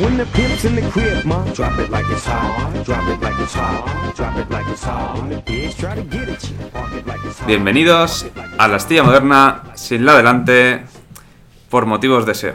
When the pimp's in the crib, ma, drop it like it's hot. Drop it like it's hot. Drop it like it's hot. When the pigs try to get at you, park it like it's hot. Bienvenidos a la Astilla Moderna sin la delante por motivos de SEO.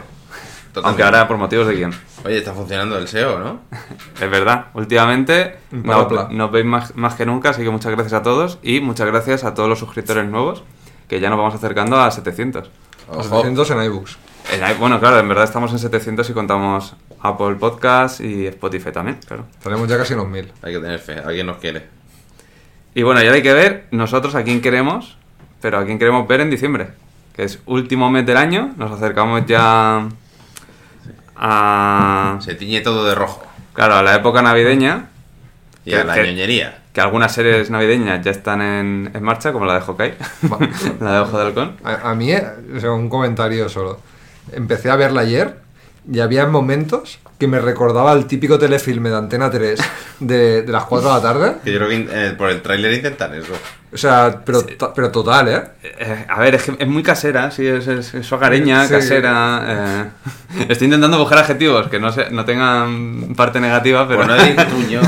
Totalmente. Aunque ahora por motivos de guion. Oye, está funcionando el SEO, ¿no? Es verdad, últimamente nos veis más, más que nunca, así que muchas gracias a todos y muchas gracias a todos los suscriptores nuevos, que ya nos vamos acercando a 700. A Ojo. 700 en iBooks. En Bueno, claro, en verdad estamos en 700 y contamos Apple Podcast y Spotify también, claro. Tenemos ya casi unos 1000. Hay que tener fe, alguien nos quiere. Y bueno, ya hay que ver nosotros a quién queremos, pero a quién queremos ver en diciembre, que es último mes del año, nos acercamos ya a... Se tiñe todo de rojo. Claro, a la época navideña, Y Que- a la que- ñoñería. que algunas series navideñas ya están en, en marcha, como la de Hawkeye, la de Ojo de Halcón. A, a mí, eh, o sea, un comentario solo. Empecé a verla ayer y había momentos que me recordaba el típico telefilme de Antena 3 de, de las 4 de la tarde. Que yo creo que eh, por el tráiler intentan eso. O sea, pero, pero total, ¿eh? Eh, a ver, es, que es muy casera, sí, es, es, es hogareña, Sí. casera. eh. Estoy intentando buscar adjetivos que no, se, no tengan parte negativa, pero... Por no decir tuño.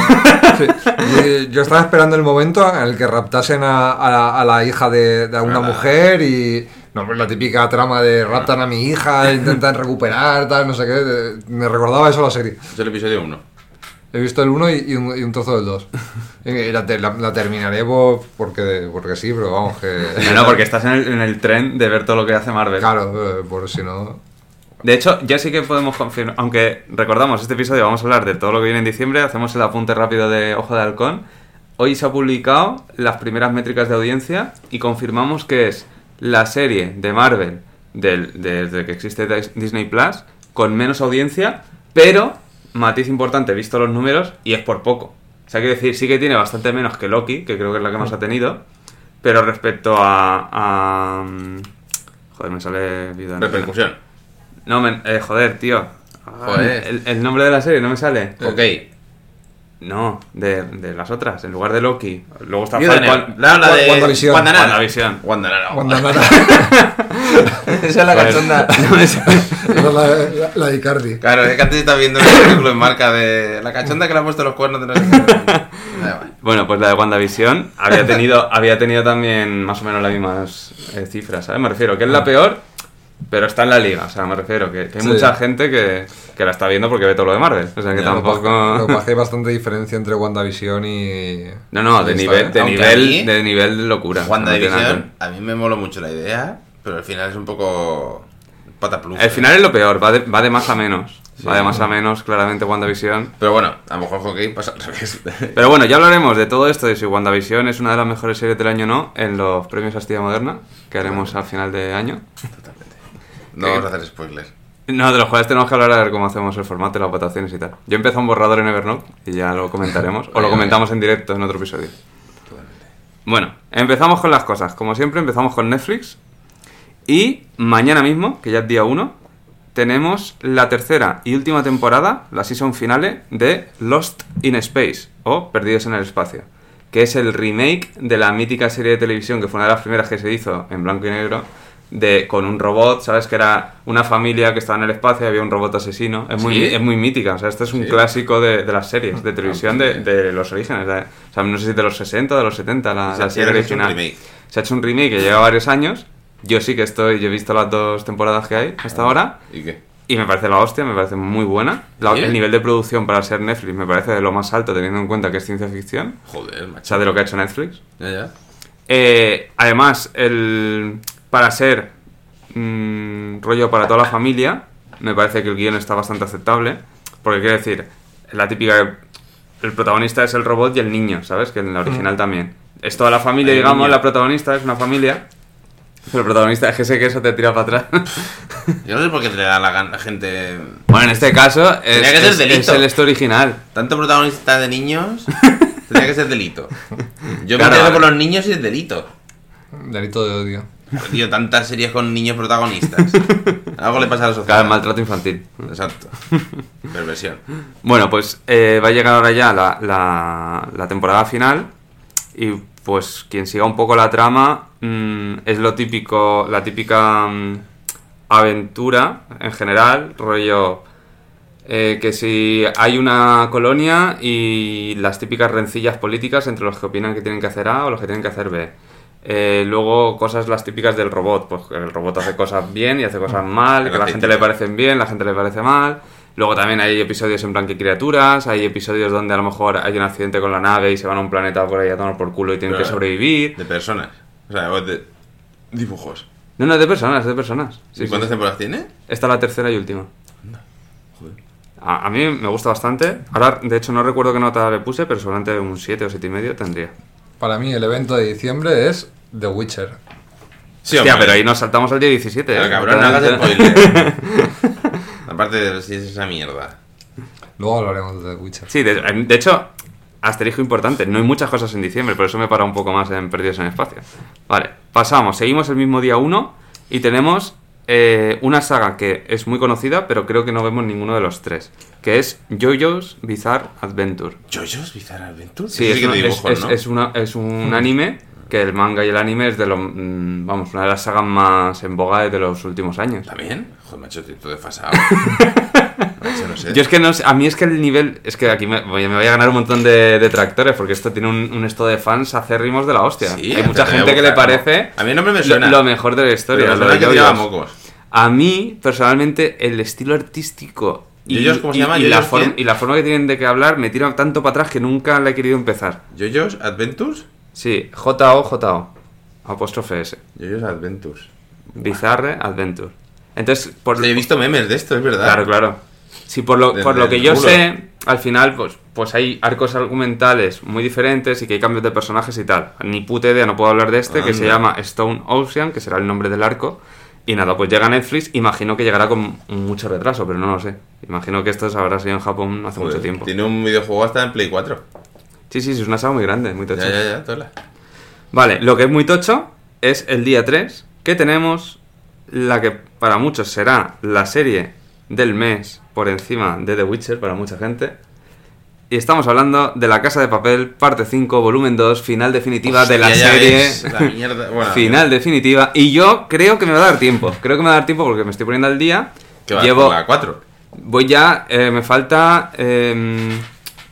Sí. Yo estaba esperando el momento en el que raptasen a, a la, a la hija de, de alguna Nada. mujer y. No, pues la típica trama de raptan a mi hija, intentan recuperar, tal, no sé qué. Me recordaba eso la serie. Es el episodio 1. He visto el 1 y, y un, y un trozo del 2. Y la, la- la terminaré por- porque, porque sí, pero vamos, que. No, no, porque estás en el, en el tren de ver todo lo que hace Marvel. Claro, eh, por si no. De hecho, ya sí que podemos confirmar, aunque recordamos, este episodio vamos a hablar de todo lo que viene en diciembre, hacemos el apunte rápido de Ojo de Halcón. Hoy se ha publicado las primeras métricas de audiencia y confirmamos que es la serie de Marvel del- desde que existe Dis- Disney Plus con menos audiencia, pero, matiz importante, visto los números, y es por poco. O sea, quiero decir, sí que tiene bastante menos que Loki, que creo que es la que más ha tenido, pero respecto a... a mm, joder, me sale... Negra. Repercusión. No, men- eh, joder, tío. Joder. El, el nombre de la serie no me sale. Ok. No, de, de las otras, en lugar de Loki. Luego está. Falcon. La, la de WandaVision. Wandanara. WandaVision. Wandanara. Cuando nada. Esa es la Pues- cachonda. no la, la, la de Icardi. Claro, es que antes está viendo el artículo en marca de la cachonda que le ha puesto los cuernos de no sé. Bueno, pues la de WandaVision había tenido, había tenido también más o menos las mismas eh, cifras, ¿sabes? Me refiero que es la peor, pero está en la liga. O sea, me refiero que, que hay Sí. mucha gente que, que la está viendo porque ve todo lo de Marvel. O sea, que Ya, tampoco. lo que pasa es que hay bastante diferencia entre WandaVision y. No, no, de nivel, ¿eh? de Aunque nivel, a mí- de nivel de locura. WandaVision, a mí me mola mucho la idea, pero al final es un poco patapluja. El final es lo peor, va de, va de más a menos. Sí. Va de más a menos, claramente, WandaVision. Pero bueno, a lo mejor hockey pasa al revés. Pero bueno, ya hablaremos de todo esto, de si WandaVision es una de las mejores series del año o no, en los premios Astilla Moderna, que haremos al final de año. No vamos a hacer spoilers. No, de los cuales tenemos que hablar a ver cómo hacemos el formato, las votaciones y tal. Yo empiezo un borrador en Evernote y ya lo comentaremos. o lo comentamos en directo en otro episodio. Bueno, empezamos con las cosas. Como siempre, empezamos con Netflix. Y mañana mismo, que ya es día 1, tenemos la tercera y última temporada, la season finale de Lost in Space, o Perdidos en el Espacio, que es el remake de la mítica serie de televisión que fue una de las primeras que se hizo en blanco y negro, de, con un robot, ¿sabes? Que era una familia que estaba en el espacio y había un robot asesino. Es muy, ¿Sí? es muy mítica, o sea, este es un Sí. clásico de, de las series de televisión de, de los orígenes. de- o sea, no sé si de los 60 o de los 70, la, O la serie original. Se ha hecho un remake que lleva varios años. Yo sí que estoy, yo he visto las dos temporadas que hay hasta ahora. ¿Y qué? Y me parece la hostia, me parece muy buena. El nivel de producción para ser Netflix me parece de lo más alto, teniendo en cuenta que es ciencia ficción. Joder, O macho. sea, de lo que ha hecho Netflix. Ya, ya. Eh, además, el, para ser mm, rollo para toda la familia, me parece que el guion está bastante aceptable. Porque quiero decir, la típica. El protagonista es el robot y el niño, ¿sabes? Que en la original también. Es toda la familia, digamos, niño. la protagonista es una familia. Pero el protagonista es que sé que eso te tira para atrás. Yo no sé por qué te da la gana la gente. bueno, en este caso es, Tenía que ser es- delito. es el esto original. Tanto protagonista de niños, tenía que ser delito. Yo Claro, me entiendo vale. por los niños y es delito. Delito de odio. Tío, tantas series con niños protagonistas. Algo le pasa a la Claro, sociedad. maltrato infantil. Exacto. Perversión. Bueno, pues eh, va a llegar ahora ya la, la- la temporada final y pues quien siga un poco la trama mm, es lo típico, la típica mm, aventura en general, rollo Eh, que si hay una colonia y las típicas rencillas políticas entre los que opinan que tienen que hacer A o los que tienen que hacer B. Eh, luego cosas las típicas del robot, pues el robot hace cosas bien y hace cosas mal, que a la gente le parecen bien, la gente le parece mal. Luego también hay episodios en plan que criaturas, hay episodios donde a lo mejor hay un accidente con la nave y se van a un planeta por ahí a tomar por culo y tienen Pero- que sobrevivir. De personas. O sea, de dibujos. No, no, de personas, de personas. Sí, ¿Y cuántas sí. temporadas tiene? Esta es la tercera y última. Joder. A, a mí me gusta bastante. Ahora, de hecho, no recuerdo qué nota le puse, pero seguramente un 7 o 7 y medio tendría. Para mí el evento de diciembre es The Witcher. Sí, Hostia, hombre. pero ahí nos saltamos al día 17. Pero ¿eh? cabrón, no hagas spoiler. Aparte de si es esa mierda. Luego hablaremos de The Witcher. Sí, de, de hecho, asterisco importante, no hay muchas cosas en diciembre, por eso me para un poco más en Perdidos en Espacio. Vale, pasamos, seguimos el mismo día 1 y tenemos eh, una saga que es muy conocida, pero creo que no vemos ninguno de los tres, que es JoJo's Bizarre Adventure. ¿Jojo's Bizarre Adventure? Sí, es, una- es- dibujos, es- ¿no? es una- es un anime que el manga y el anime es de lo, mm, vamos, una de las sagas más en boga de los últimos años. ¿También? Joder, macho, todo desfasado. no sé. Yo es que no sé, a mí es que el nivel, es que aquí me, voy me voy a ganar un montón de detractores porque esto tiene un, un esto de fans acérrimos de la hostia. Sí, Hay mucha gente que le parece A mí el nombre me lo- suena. Lo, mejor de la historia. Pero lo de que mocos. A mí, personalmente, el estilo artístico y, ¿JoJo's cómo se y- llama? y la ¿JoJo's forma- y la forma que tienen de que hablar me tira tanto para atrás que nunca la he querido empezar. ¿Jojo's Adventures? Sí, J-O-J-O. Apóstrofe S. Jojo's Adventures. Bizarre Adventure. Entonces, por, He visto memes de esto, es verdad. Claro, claro. Sí, por lo, por lo que yo culo. sé, al final, pues, pues hay arcos argumentales muy diferentes y que hay cambios de personajes y tal. Ni puta idea, no puedo hablar de este, que se llama Stone Ocean, que será el nombre del arco. Y nada, pues llega Netflix, imagino que llegará con mucho retraso, pero no lo sé. Imagino que esto se habrá sido en Japón hace Joder, mucho tiempo. Tiene un videojuego hasta en Play 4. Sí, sí, sí, es una saga muy grande, muy tocha. Ya, ya, ya, tola. Vale, lo que es muy tocho es el día 3, que tenemos la que para muchos será la serie del mes por encima de The Witcher para mucha gente. Y estamos hablando de La Casa de Papel, parte 5, volumen 2, final definitiva de la Hostia, serie. la mierda. Bueno, final definitiva. Y yo creo que me va a dar tiempo. Creo que me va a dar tiempo porque me estoy poniendo al día. Que va Llevo, la 4. Voy ya, eh, me falta... em,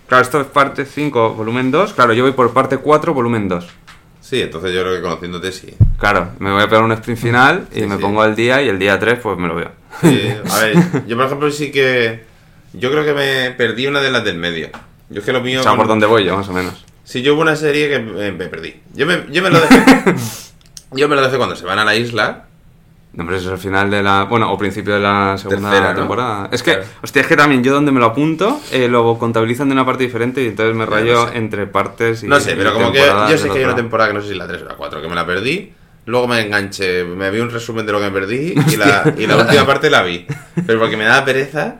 claro, esto es parte 5, volumen 2. Claro, yo voy por parte 4, volumen 2. Sí, entonces yo creo que conociéndote sí. Claro, me voy a pegar un sprint final y Sí, me sí. pongo al día y el día 3 pues me lo veo. Sí, a ver, yo por ejemplo sí que. Yo creo que me perdí una de las del medio. Yo es que lo mío. O sea, por dónde voy yo, más o menos. Sí, yo hubo una serie que me perdí. Yo me, yo me lo dejé. yo me lo dejé cuando se van a la isla. No, pero eso es el final de la... Bueno, o principio de la segunda Tercera, ¿no? temporada. Es que, Claro. hostia, es que también yo donde me lo apunto, eh, lo contabilizan de una parte diferente y entonces me rayo no sé. entre partes y No sé, pero como que yo sé que hay una temporada que no sé si la 3 o la 4, que me la perdí. Luego me enganché, me vi un resumen de lo que me perdí y la, y la última parte la vi. Pero porque me daba pereza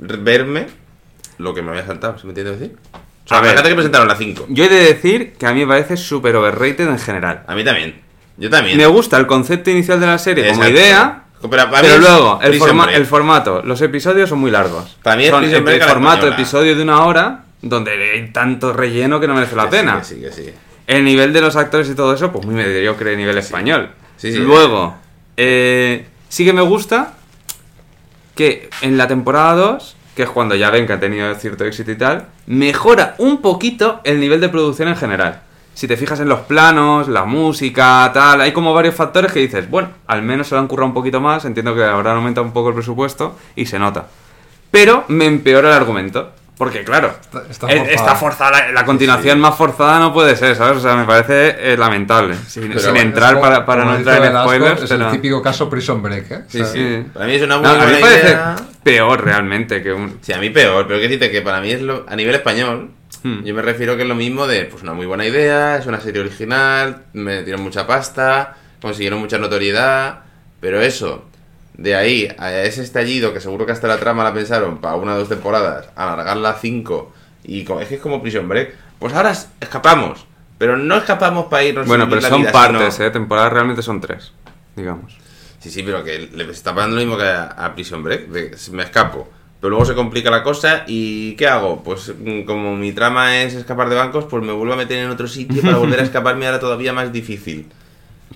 verme lo que me había saltado, ¿se me entiende decir? O sea, A ver. que presentaron la 5. Yo he de decir que a mí me parece súper overrated en general. A mí también. Yo también. Me gusta el concepto inicial de la serie como idea, Pero, luego el, Prison forma- Break. el formato, los episodios son muy largos. Para mí es son el, formato episodio de una hora donde hay tanto relleno que no merece la Que pena. Sí, que sí, que sí. El nivel de los actores y todo eso, pues muy mediocre nivel español. Sí, sí. Luego, eh, sí que me gusta que en la temporada 2, que es cuando ya ven que ha tenido cierto éxito y tal, mejora un poquito el nivel de producción en general. Si te fijas en los planos, la música, tal, hay como varios factores que dices, bueno, al menos se lo han currado un poquito más, entiendo que habrán aumentado un poco el presupuesto y se nota. Pero me empeora el argumento. Porque claro, Está- está eh, forzada. está forzada, la, la continuación Sí. más forzada no puede ser, ¿sabes? O sea, me parece eh, lamentable. Sin, Pero sin bueno, entrar para, para no entrar en Velasco, spoilers. Es pero- el típico caso Prison Break, ¿eh? Sí, O sea, sí. Para mí es una muy No, a mí buena me parece idea. peor realmente que un... Sí, a mí peor, pero que decirte que para mí es lo, a nivel español, Hmm. yo me refiero que es lo mismo de, pues una muy buena idea, es una serie original, me dieron mucha pasta, consiguieron mucha notoriedad, pero eso, de ahí a ese estallido, que seguro que hasta la trama la pensaron para una o dos temporadas, alargarla a cinco, y es que es como Prison Break, pues ahora es- escapamos, pero no escapamos para irnos Bueno, pero la son vida, partes, sino- ¿eh? Temporadas realmente son tres, digamos. Sí, sí, pero que le está pasando lo mismo que a, a Prison Break. de- me escapo. Pero luego se complica la cosa y ¿qué hago? Pues mm, como mi trama es escapar de bancos, pues me vuelvo a meter en otro sitio para volver a escaparme ahora todavía más difícil.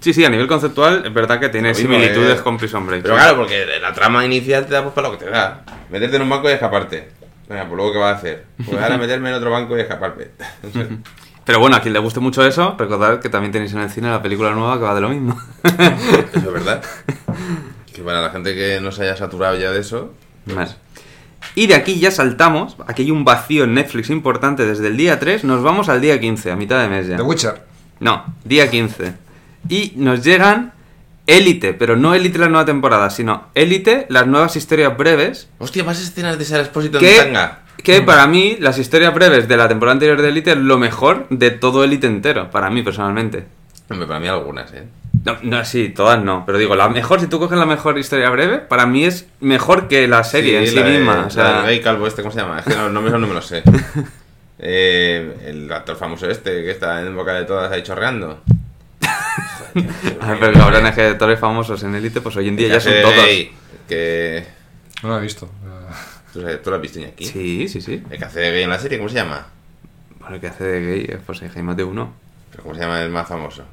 Sí, sí, a nivel conceptual es verdad que tiene mismo, similitudes eh. con Prison Break. Pero sí. claro, porque la trama inicial te da pues para lo que te da. meterte en un banco y escaparte. Venga, pues luego ¿qué va a hacer? Pues ahora meterme en otro banco y escaparme. Pero bueno, a quien le guste mucho eso, recordad que también tenéis en el cine la película nueva que va de lo mismo. Eso es verdad. Que para la gente que no se haya saturado ya de eso. Vale. Y de aquí ya saltamos, aquí hay un vacío en Netflix importante desde el día 3, nos vamos al día 15, a mitad de mes ya. The Witcher. No, día 15. Y nos llegan Élite, pero no Élite la nueva temporada, sino Élite, las nuevas historias breves, Hostia, más escenas de Sara Expósito en tanga. que para mí las historias breves de la temporada anterior de Élite es lo mejor de todo Élite entero, para mí personalmente. Hombre, para mí algunas, ¿eh? No, no, sí, todas no, pero digo, la mejor, si tú coges la mejor historia breve, para mí es mejor que la serie en sí de- misma. o sea, gay calvo este, ¿cómo se llama? Es que no, no me, no me lo sé. Eh, el actor famoso este que está en boca de todas ahí chorreando. A ver, pero cabrones que actores famosos en Élite, pues hoy en día ya son de todos. Que. No lo he visto. ¿Tú, sabes- tú lo has visto aquí? Sí, sí, sí. El que hace de gay en la serie, ¿cómo se llama? Bueno, el que hace de gay, eh, pues hay más de uno. Pero ¿Cómo se llama el más famoso?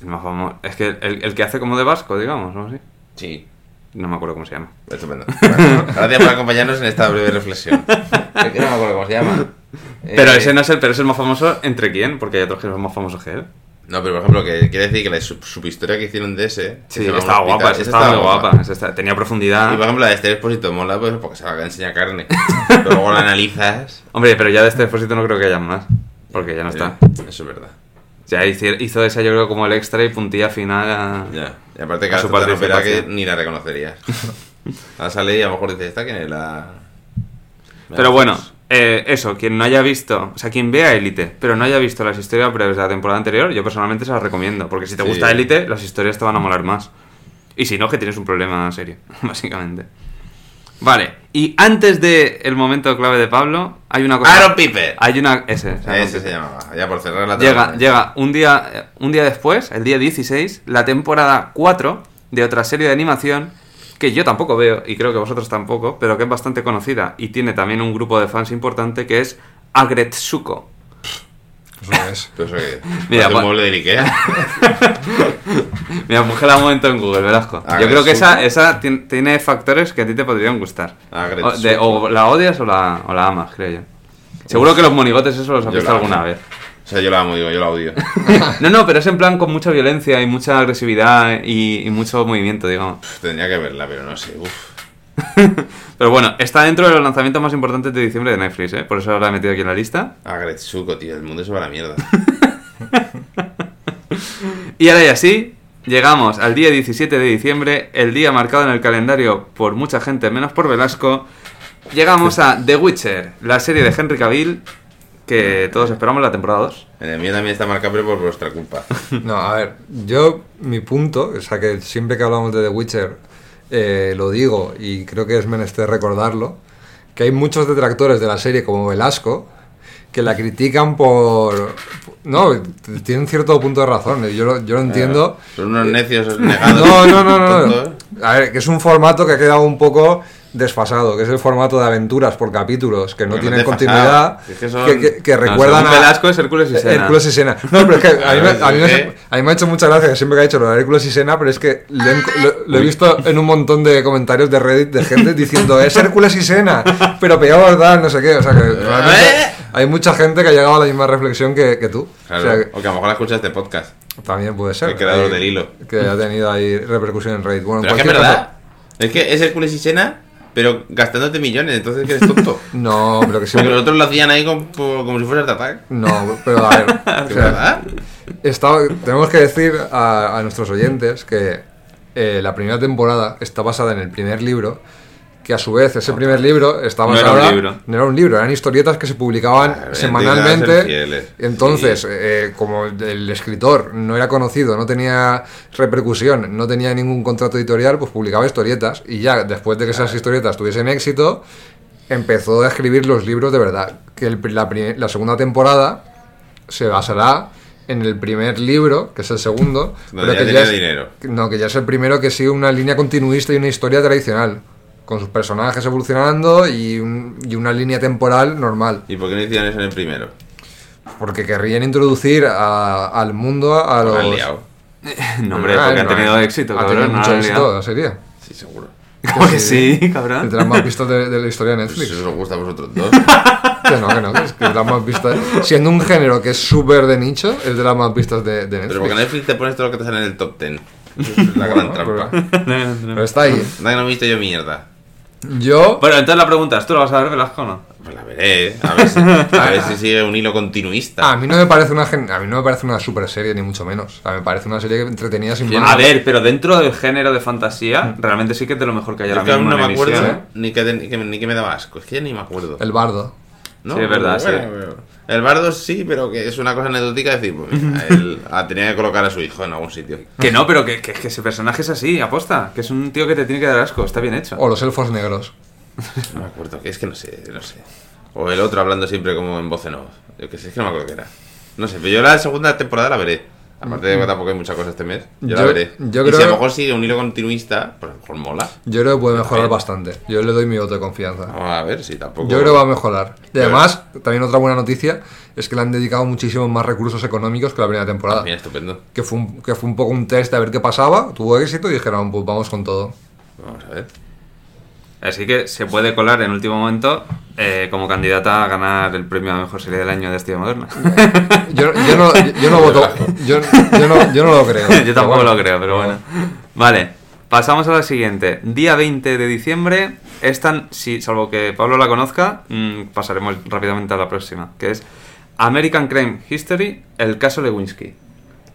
El más famoso. Es que el, el que hace como de vasco, digamos, ¿no? Sí. Sí, No me acuerdo cómo se llama. estupendo. Bueno, gracias por acompañarnos en esta breve reflexión. Es que no me acuerdo cómo se llama. Pero Eh, ese no es el, pero es el más famoso entre quién, porque hay otros que son más famosos que él. No, pero por ejemplo, que quiere decir que la sub- subhistoria que hicieron de ese. que Sí, un estaba guapa, esa estaba muy guapa. esa está- tenía profundidad. Y por ejemplo, la de este expósito mola pues, porque se va a enseñar carne. Pero luego la analizas. Hombre, pero ya de este depósito no creo que haya más. Porque ya no está. Eso es verdad. Ya hizo, hizo esa, yo creo, como el extra y puntilla final. a- Ya. Y aparte que A su que ni la reconocerías. Ahora sale y a lo mejor dices, ¿esta quién es la...? Pero bueno, eh, eso, quien no haya visto, o sea, quien vea Élite, pero no haya visto las historias breves de la temporada anterior, yo personalmente se las recomiendo. Porque si te Sí. gusta Élite, las historias te van a molar más. Y si no, que tienes un problema serio, básicamente. Vale, y antes del el momento clave de Pablo, hay una cosa. Aaron Piper. Hay una. Ese, Ese se llamaba. Ya por cerrar la Llega, temporada. llega un día, un día después, el día 16, la temporada 4 de otra serie de animación que yo tampoco veo, y creo que vosotros tampoco, pero que es bastante conocida y tiene también un grupo de fans importante que es Agretsuko. Eso es. Eso que... Mira, Mira, un pa- mueble del Ikea. Mira, un momento en Google, Velasco. Yo creo que esa, esa tien- tiene factores que a ti te podrían gustar. O, Agretsuko. de- o la odias o la, o la amas, creo yo. Seguro que los monigotes eso los has Yo visto alguna vez. O sea, yo la amo, digo, yo la odio. No, no, pero es en plan con mucha violencia y mucha agresividad y, y mucho movimiento, digamos. Tendría que verla, pero no sé. Uf. Pero bueno, está dentro de los lanzamientos más importantes de diciembre de Netflix, ¿eh? Por eso la he metido aquí en la lista. Agretsuko, tío. El mundo se va a la mierda. Y ahora y así, llegamos al día 17 de diciembre, el día marcado en el calendario por mucha gente, menos por Velasco. Llegamos a The Witcher, la serie de Henry Cavill, que todos esperamos la temporada 2. El mío también está marcado, pero por vuestra culpa. No, a ver, yo, mi punto, o sea que siempre que hablamos de The Witcher eh, lo digo y creo que es menester recordarlo, que hay muchos detractores de la serie como Velasco que la critican por... No, tienen cierto punto de razón, yo lo, yo lo entiendo. Son unos necios negados. No, no, no, no, no. A ver, que es un formato que ha quedado un poco desfasado, que es el formato de aventuras por capítulos, que no no tienen continuidad, es que son- que, que- que No, recuerdan según a... Velasco es Hércules y Sena. Hércules y Sena. No, pero es que a mí, me, a mí me- a mí me ha hecho mucha gracia que siempre que ha dicho lo de Hércules y Sena, pero es que lo, he- lo- lo he visto en un montón de comentarios de Reddit de gente diciendo es Hércules y Sena, pero peor, tal, no sé qué. O sea que realmente ¿Eh? hay mucha gente que ha llegado a la misma reflexión que, que tú. Claro, O sea, que o que a lo mejor la escuchas este podcast. también puede ser. El creador Ahí- del hilo. Que ha tenido ahí repercusión en Reddit. Bueno, Pero es que es verdad. Es que es Hércules y Sena, pero gastándote millones, entonces que eres tonto. No, pero que Porque siempre... los otros lo hacían ahí como, como si Art Attack. No, pero a ver. o. Está- tenemos que decir a, a nuestros oyentes que eh, la primera temporada está basada en el primer libro, que a su vez ese primer libro está No era un libro. No era un libro, eran historietas que se publicaban semanalmente. Entonces, Sí. eh, como el escritor no era conocido, no tenía repercusión, no tenía ningún contrato editorial, pues publicaba historietas y ya después de que esas historietas tuviesen éxito, empezó a escribir los libros de verdad. Que el la, segunda temporada se basará en el primer libro, que es el segundo, Donde ya que tenía es, dinero. No, que ya es el primero que sigue una línea continuista y una historia tradicional, con sus personajes evolucionando y, un- y una línea temporal normal. ¿Y por qué no hicieron eso en el primero? Porque querrían introducir a- al mundo a Lo los... han liado. No, hombre, Ah, porque han no, tenido ha- éxito, Ha tenido no mucho han éxito liado. la serie. Sí, seguro. ¿Cómo que sí, Es cabrón? de las más vistas de, de la historia de Pues Netflix. eso os gusta a vosotros dos. Que no, que no, que es que las más vistas. Siendo un género que es súper de nicho, es de las más vistas de, de Pero porque Netflix. Netflix te pones todo lo que te sale en el top 10. Esa es la gran Bueno, trampa. pero, pero está ahí. Que no he visto yo mierda. Yo, Bueno, entonces la pregunta es, ¿tú lo vas a ver, Velasco o no? Pues la veré, a ver si, a ver si sigue un hilo continuista. a mí no me parece una gen- a mí no me parece una super serie ni mucho menos. O sea, me parece una serie entretenida sin más. A ver, pero dentro del género de fantasía, realmente sí que es de lo mejor que hay ahora mismo no en me acuerdo emisión, ¿eh? ni, que, ni, que, ni que me daba asco. Es que ya ni me acuerdo. El bardo. ¿no? Sí, es verdad, sí. El bardo sí, pero que es una cosa anecdótica decir, pues él tenía que colocar a su hijo en algún sitio. Que no, pero que, que, que ese personaje es así, aposta. Que es un tío que te tiene que dar asco, está bien hecho. O los elfos negros. No me acuerdo, que es que no sé, no sé. O el otro hablando siempre como en voz en off. Yo que sé, es que no me acuerdo qué era. No sé, pero yo la segunda temporada la veré. Aparte de que tampoco hay muchas cosas este mes, yo, la veré. yo y creo- si a lo mejor sigue un hilo continuista, pues a lo mejor mola. Yo creo que puede mejorar bastante. Yo le doy mi voto de confianza. Vamos a ver si tampoco. Yo creo que va a mejorar. Y además, también otra buena noticia es que le han dedicado muchísimos más recursos económicos que la primera temporada. Bien, estupendo. Que fue, un, que fue un poco un test de a ver qué pasaba, tuvo éxito y dijeron, pues vamos con todo. Vamos a ver. Así que se puede colar en último momento eh, como candidata a ganar el premio a mejor serie del año de Estilo Moderna. Yo, yo no, yo no voto, yo, yo no, yo no lo creo. Yo tampoco bueno. lo creo, pero bueno. Vale, pasamos a la siguiente. Día 20 de diciembre. Esta, si, salvo que Pablo la conozca, mm, pasaremos rápidamente a la próxima, que es American Crime History, el caso Lewinsky.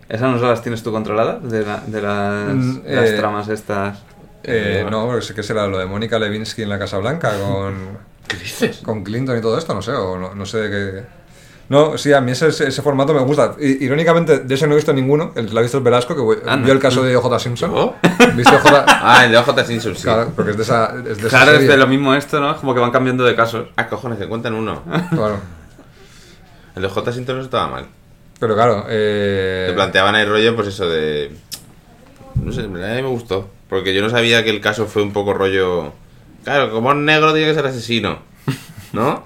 ¿Esas no las tienes tú controladas? De, la- de las, Mm, las eh, tramas estas. Eh, no, pero sé que será lo de Mónica Levinsky en la Casa Blanca con, ¿Qué dices? con Clinton y todo esto, no sé, o no, no sé de qué. No, sí, a mí ese, ese formato me gusta. I- irónicamente, de ese no he visto ninguno. El que lo ha visto es Velasco, que Anda. vio el caso de OJ Simpson. ¿Oh? ¿Viste OJ? Ah, el de OJ Simpson, sí. Claro, porque es de esa, es de esa Claro, es de lo mismo esto, ¿no? Es como que van cambiando de casos. Ah, cojones, que cuentan uno. Claro. El de OJ Simpson no estaba mal. Pero claro, eh, Te planteaban el rollo, pues eso de. No sé, a mí me gustó. Porque yo no sabía que el caso fue un poco rollo. Claro, como es negro tiene que ser asesino. ¿No?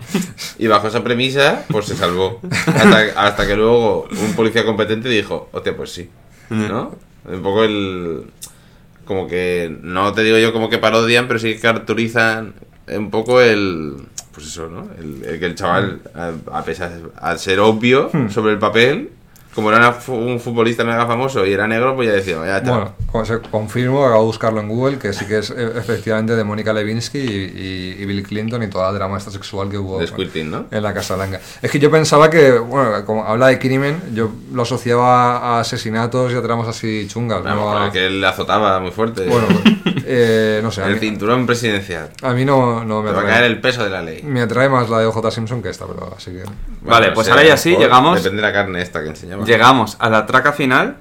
Y bajo esa premisa, pues se salvó. Hasta, hasta que luego un policía competente dijo, hostia, pues sí. ¿No? Un poco el. Como que. No te digo yo como que parodian, pero sí que caracterizan un poco el. Pues eso, ¿no? El, el que el chaval, a, a pesar al ser obvio sobre el papel, como era un futbolista mega famoso y era negro, pues ya decía, ya está. bueno, como se confirmo, acabo de buscarlo en Google, que sí que es eh, efectivamente de Mónica Levinsky y, y- y Bill Clinton y toda la drama esta sexual que hubo en la Casa Blanca. Es que yo pensaba que, bueno, como habla de crimen, yo lo asociaba a asesinatos y a tramas así chungas. Vamos, no a- que él le azotaba muy fuerte. Bueno, eh, no sé, el mí, cinturón presidencial. a mí no, no me Te va a atrae. caer el peso de la ley. Me atrae más la de OJ Simpson que esta, pero así que... Vale, pues ahora ya sí, llegamos- Depende de la carne esta que enseñaba. Llegamos a la traca final,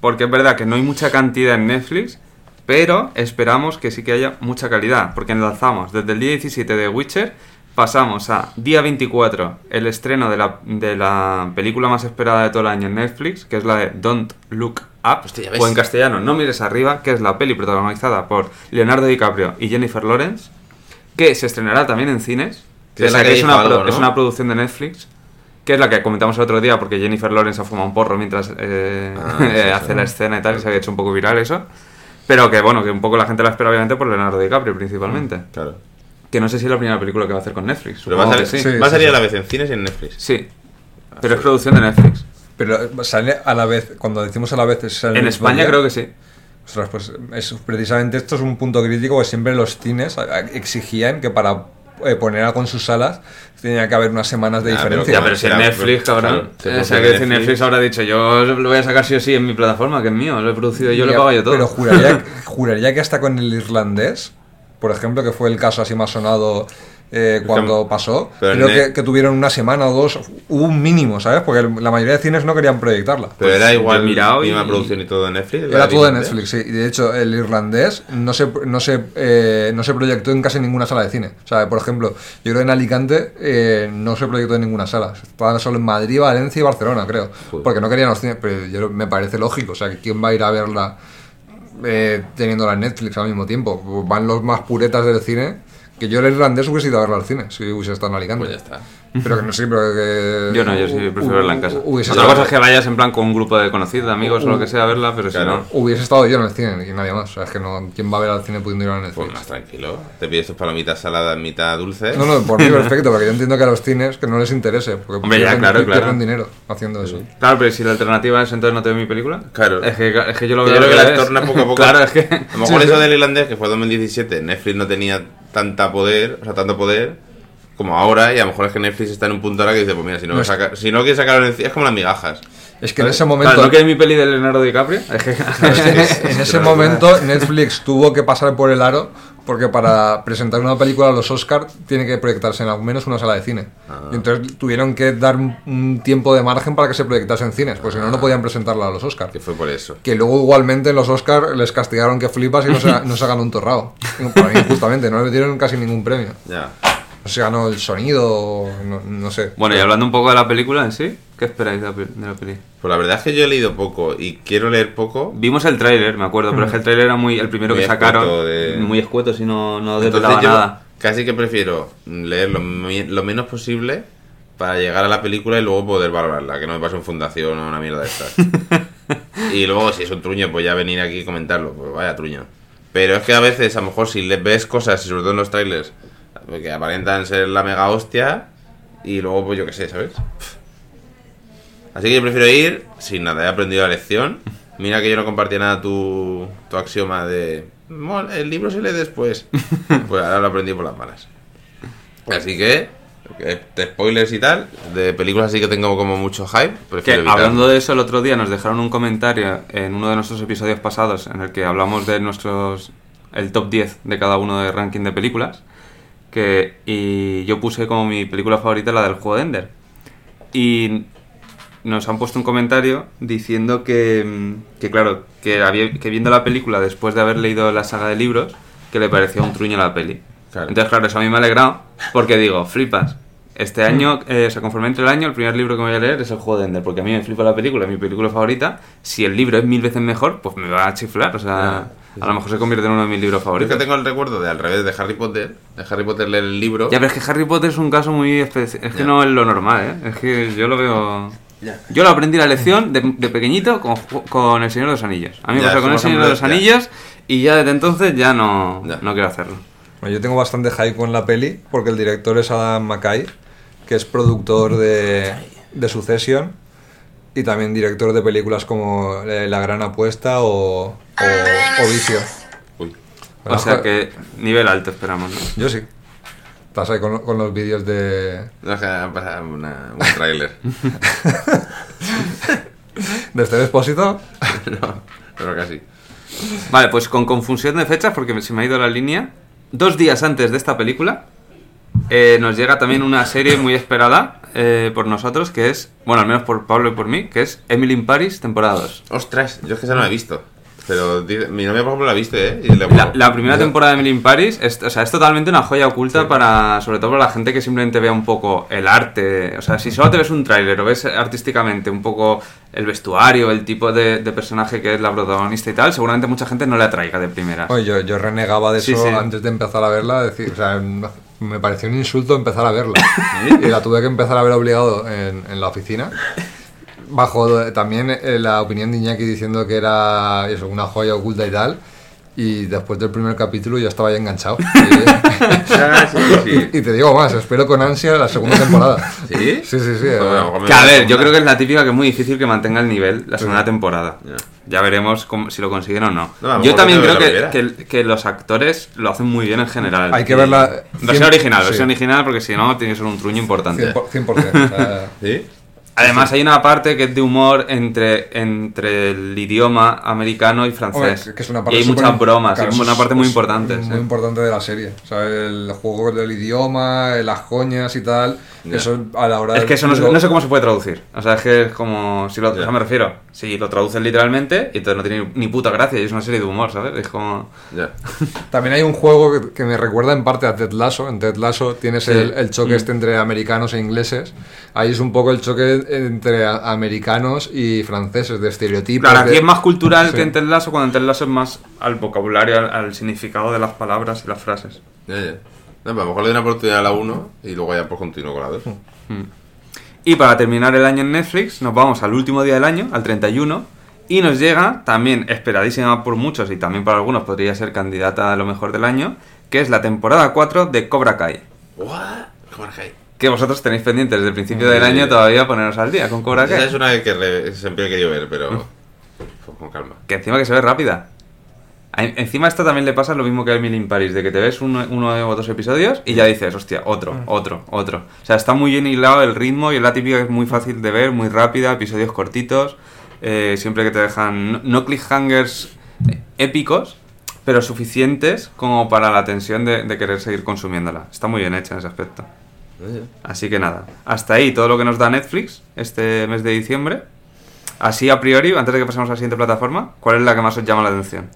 porque es verdad que no hay mucha cantidad en Netflix, pero esperamos que sí que haya mucha calidad, porque enlazamos desde el día 17 de Witcher, pasamos a día 24, el estreno de la, de la película más esperada de todo el año en Netflix, que es la de Don't Look Up, Hostia, ya ves. o en castellano No mires arriba, que es la peli protagonizada por Leonardo DiCaprio y Jennifer Lawrence, que se estrenará también en cines, Que es la que es una, algo, es una producción de Netflix, que es la que comentamos el otro día porque Jennifer Lawrence ha fumado un porro mientras eh, Ah, sí, sí, hace sí. la escena y tal, y se había hecho un poco viral eso. Pero que bueno, que un poco la gente la espera obviamente por Leonardo DiCaprio principalmente. Claro. Que no sé si es la primera película que va a hacer con Netflix. Pero va a, salir, que sí. sí. va a salir a la vez en cines y en Netflix. Sí. Pero es producción de Netflix. Pero eh, sale a la vez, cuando decimos a la vez... ¿es el En España creo que sí. Ostras, pues es, precisamente esto es un punto crítico que siempre los cines exigían que para eh, poner algo en sus salas tenía que haber unas semanas de Ah, pero diferencia. Ya, pero si en Netflix, se o sea, en que Netflix. Netflix habrá dicho, yo lo voy a sacar sí o sí en mi plataforma, que es mío, lo he producido yo, lo Ya, pago yo todo. Pero juraría, juraría que hasta con el irlandés, por ejemplo, que fue el caso así más sonado eh, cuando pasó, pero creo que, tuvieron una semana o dos, hubo un mínimo, ¿sabes? Porque la mayoría de cines no querían proyectarla. Pero Pues era igual mirado misma y- producción y todo de Netflix. Era la todo de Netflix. Sí. Y de hecho, el irlandés no se, no, se, eh, no se proyectó en casi ninguna sala de cine. O sea, por ejemplo, yo creo que en Alicante eh, no se proyectó en ninguna sala. Estaban solo en Madrid, Valencia y Barcelona, creo. Joder. Porque no querían los cines. Pero yo, me parece lógico. O sea, que ¿quién va a ir a verla eh, teniéndola en Netflix al mismo tiempo? Van los más puretas del cine Que yo el irlandés hubiese ido a verlo al cine, si hubiese estado en Alicante. Pues ya está. Pero que no sé, pero que... Yo no, yo sí prefiero verla en casa. Hubiese Otra estado, cosa es que vayas en plan con un grupo de conocidos, de amigos o lo que sea a verla, pero Claro. si no... hubiese estado yo en el cine y nadie más. O sea, es que no... ¿Quién va a ver al cine pudiendo ir a Pues Netflix? más tranquilo. Te pides tus palomitas saladas, mitad dulces. No, no, por mí perfecto, porque yo entiendo que a los cines que no les interese, porque Hombre, ya, pierden, claro, claro. pierden dinero haciendo eso. Claro, pero si la alternativa es entonces no te veo mi película. Claro. Es que, es que yo lo Yo veo. creo que al la torna poco a poco. Claro, es que. A lo mejor eso del irlandés, que fue 2017, Netflix no tenía tanta poder, o sea, tanto poder como ahora, y a lo mejor es que Netflix está en un punto ahora que dice, pues mira, si no, No saca- si no quieres sacarlo en es como las migajas. Es que en ese momento... Claro, ¿no que es mi peli de Leonardo DiCaprio? Es que en ese momento Netflix tuvo que pasar por el aro porque para presentar una película a los Oscars tiene que proyectarse en al menos una sala de cine. Y entonces tuvieron que dar un, un tiempo de margen para que se proyectase en cines, porque si no, no podían presentarla a los Oscars. Que fue por eso. Que luego igualmente en los Oscars les castigaron que flipas y no se, no se ganó un torrao. Para mí, justamente, no le dieron casi ningún premio. Ya. No se ganó el sonido, no, no sé. Bueno, y hablando un poco de la película en sí, ¿qué esperáis de la, de la peli? Pues la verdad es que yo he leído poco y quiero leer poco. Vimos el tráiler, me acuerdo, pero es que el tráiler era muy el primero Muy que sacaron, de- muy escueto, si no, no Entonces desvelaba yo nada. casi que prefiero leer lo, menos posible para llegar a la película y luego poder valorarla, que no me pase en fundación o una mierda de estas. y luego si es un truño, pues ya venir aquí y comentarlo, pues vaya truño. Pero es que a veces, a lo mejor si le ves cosas, y sobre todo en los trailers, que aparentan ser la mega hostia, y luego pues yo qué sé, ¿sabes? Así que yo prefiero ir sin nada, he aprendido la lección. Mira que yo no compartía nada tu, tu axioma de "Mol, el libro se lee después. Pues ahora lo aprendí por las malas. Así que, de spoilers y tal, de películas así que tengo como mucho hype, Que hablando de eso, el otro día nos dejaron un comentario en uno de nuestros episodios pasados en el que hablamos de nuestros el top 10 de cada uno de ranking de películas. Que, y yo puse como mi película favorita la del juego de Ender. Y nos han puesto un comentario diciendo que, que claro, que, había, que viendo la película después de haber leído la saga de libros, que le parecía un truño la peli. Claro. Entonces, claro, eso a mí me ha alegrado porque digo, flipas. Este año, eh, o sea, conforme entre el año, el primer libro que me voy a leer es el juego de Ender, porque a mí me flipa la película, es mi película favorita. Si el libro es mil veces mejor, pues me va a chiflar, o sea, a lo mejor se convierte en uno de mis libros Yo es favoritos. que tengo el recuerdo de al revés de Harry Potter, de Harry Potter leer el libro. Ya, pero es que Harry Potter es un caso muy especial. Es que Ya. no es lo normal, ¿eh? Es que yo lo veo. Ya. Yo lo aprendí la lección de, de pequeñito con, con El Señor de los Anillos. A mí me pasó con El Señor de los Anillos y ya desde entonces ya no, Ya. no quiero hacerlo. Bueno, Yo tengo bastante hype con la peli porque el director es Adam McKay, que es productor de, de Succession y también director de películas como eh, La Gran Apuesta o, o, o Vicio. Uy. O sea que nivel alto esperamos, ¿no? Yo sí. Estás ahí con, con los vídeos de, No, es que ha pasado una- un tráiler. de este depósito. no, pero casi. Vale, pues con confusión de fechas, porque se me ha ido la línea. Dos días antes de esta película, eh, nos llega también una serie muy esperada eh, por nosotros, que es, bueno, al menos por Pablo y por mí, que es Emily in Paris, temporada 2. Ostras, yo es que esa no la he visto. Pero dice- mi novia, por ejemplo, la ha visto, ¿eh? Y le La, primera Yo- temporada de Emily in Paris es, o sea, es totalmente una joya oculta para, sobre todo para la gente que simplemente vea un poco el arte. O sea, si solo te ves un tráiler o ves artísticamente un poco el vestuario, el tipo de, de personaje que es la protagonista y tal, seguramente mucha gente no le atraiga de primera. Oye, yo, yo renegaba de Sí, eso sí. antes de empezar a verla. Decir, o sea, no- me pareció un insulto empezar a verla. y la tuve que empezar a ver obligado en, en la oficina. Bajo eh, también eh, la opinión de Iñaki diciendo que era eso, una joya oculta y tal. Y después del primer capítulo yo estaba ya enganchado. Ah, sí, sí, sí. y, te digo más, espero con ansia la segunda temporada. ¿Sí? Sí, sí, sí. Pues, eh, Que a ver, yo creo que es la típica que es muy difícil que mantenga el nivel la segunda temporada. Ya. Ya veremos cómo- si lo consiguen o no. Yo también creo que, que, que los actores lo hacen muy bien en general. Hay que verla Versión original, sí. versión original, porque si no, tiene que ser un truño importante. 100%. 100%, o sea, ¿Sí? Además, hay una parte que es de humor entre, entre el idioma americano y francés. Hombre, que es una parte y hay súper- muchas bromas, claro, es una parte muy importante. Muy sí. importante de la serie. O sea, el juego del idioma, las coñas y tal. Ya. Eso a la hora Es que eso no, no sé cómo se puede traducir. O sea, es que es como. Si lo, Ya. o sea, me refiero. Si lo traducen literalmente, y entonces no tiene ni puta gracia, y es una serie de humor, ¿sabes? Es como. Ya. También hay un juego que, que me recuerda en parte a Ted Lasso. En Ted Lasso tienes Sí. el, el Mm. choque este entre americanos e ingleses. Ahí es un poco el choque entre americanos y franceses, de estereotipos. Claro, aquí de- es más cultural Sí. que en Lasso, cuando en Lasso es más al vocabulario, al, al significado de las palabras y las frases. Ya, ya. No, a lo mejor le doy una oportunidad a la 1 y luego ya pues continúo con la 2. Y para terminar el año en Netflix, nos vamos al último día del año, al 31, y nos llega, también esperadísima por muchos y también para algunos podría ser candidata a lo mejor del año, que es la temporada 4 de Cobra Kai. ¿What? Cobra Kai. Que vosotros tenéis pendientes desde el principio Sí. del año todavía poneros al día con Cobra Esa Kai. es una que re- siempre he querido ver, pero pues con calma. Que encima que se ve rápida. A- Encima esto también le pasa lo mismo que a Emily in Paris, de que te ves uno, uno o dos episodios y ya dices, hostia, otro, otro, otro. O sea, está muy bien hilado el ritmo y es la típica que es muy fácil de ver, muy rápida, episodios cortitos, eh, siempre que te dejan, no, no cliffhangers épicos, pero suficientes como para la tensión de, de querer seguir consumiéndola. Está muy bien hecha en ese aspecto. Así que nada, hasta ahí todo lo que nos da Netflix este mes de diciembre. Así a priori, antes de que pasemos a la siguiente plataforma, ¿cuál es la que más os llama la atención?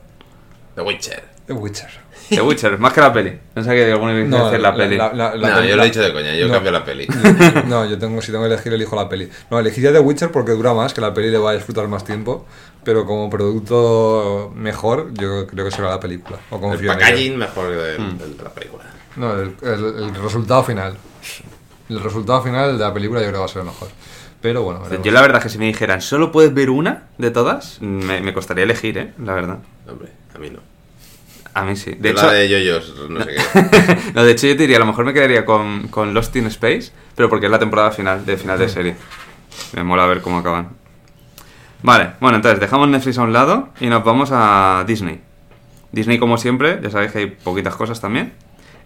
The Witcher. The Witcher. The Witcher, más que la peli. Pensaba que alguno iba a decir la peli. la- la- la no, peli- yo lo la- he dicho de coña, yo no. cambio la peli. No, yo tengo, si tengo que elegir, elijo la peli. No, elegiría The Witcher porque dura más, que la peli le va a disfrutar más tiempo. Pero como producto mejor, yo creo que será la película. O El packaging mejor que del- del de la película. No, el, el- el resultado final. El resultado final de la película yo creo que va a ser el mejor. Pero bueno, veremos. Yo la verdad es que si me dijeran, ¿solo puedes ver una de todas? Me, me costaría elegir, ¿eh? La verdad. Hombre, a mí no. A mí sí. De hecho, la de yoyos, no sé qué. no, de hecho yo te diría, a lo mejor me quedaría con, con Lost in Space, pero porque es la temporada final, de final de serie. Me mola ver cómo acaban. Vale, bueno, entonces dejamos Netflix a un lado y nos vamos a Disney. Disney, como siempre, ya sabéis que hay poquitas cosas también.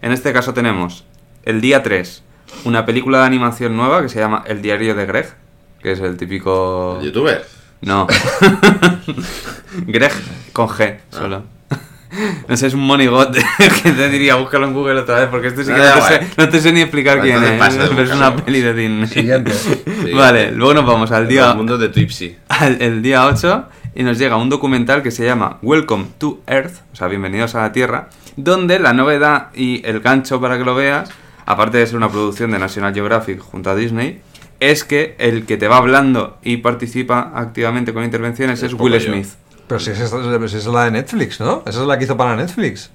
En este caso tenemos el día 3, una película de animación nueva que se llama El diario de Greg, que es el típico... ¿El youtuber? No. Greg con G solo. No sé, es un monigot que te diría búscalo en Google otra vez porque este sí que No, te sé, igual. no te sé ni explicar quién es. pasa es una peli de Disney. Siguiente. Vale, luego nos vamos al día, El mundo de Twipsy. al el día 8 y nos llega un documental que se llama Welcome to Earth, o sea, bienvenidos a la Tierra, donde la novedad y el gancho para que lo veas, aparte de ser una producción de National Geographic junto a Disney, es que el que te va hablando y participa activamente con intervenciones Es Will yo. Smith. Pero si esa, si esa es la de Netflix, ¿no? Esa es la que hizo para Netflix.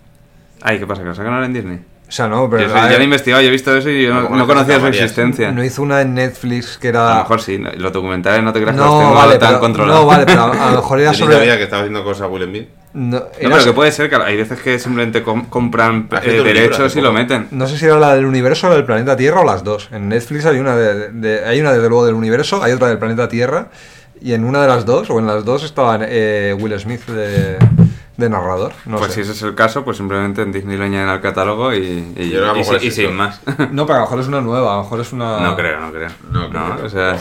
Ay, ¿qué pasa? ¿Que lo sacan ahora en Disney? O sea, no, pero... Yo, sé- a ya ver, lo he investigado, yo he visto eso y yo no, No, no conocía su existencia. no hizo una en Netflix que era... A lo mejor sí, no- los documentales no te creas que los No, tengo vale, tan pero, controlados. no, vale, pero a, a lo mejor era Yo ni sabía sobre... que estaba haciendo cosas Will Smith. No, No, pero que puede ser que hay veces que simplemente com- compran eh, libro derechos y lo meten. No sé si era la del universo o la del planeta Tierra o las dos. En Netflix hay una, de, de- hay una desde luego del universo, hay otra del planeta Tierra. Y en una de las dos, o en las dos, estaba eh, Will Smith de, de narrador. No pues sé. si ese es el caso, pues simplemente en Disney lo añaden al catálogo y, y, Yo y sin más. No, pero a lo mejor es una nueva, a lo mejor es una... no creo, no creo. No creo. o sea,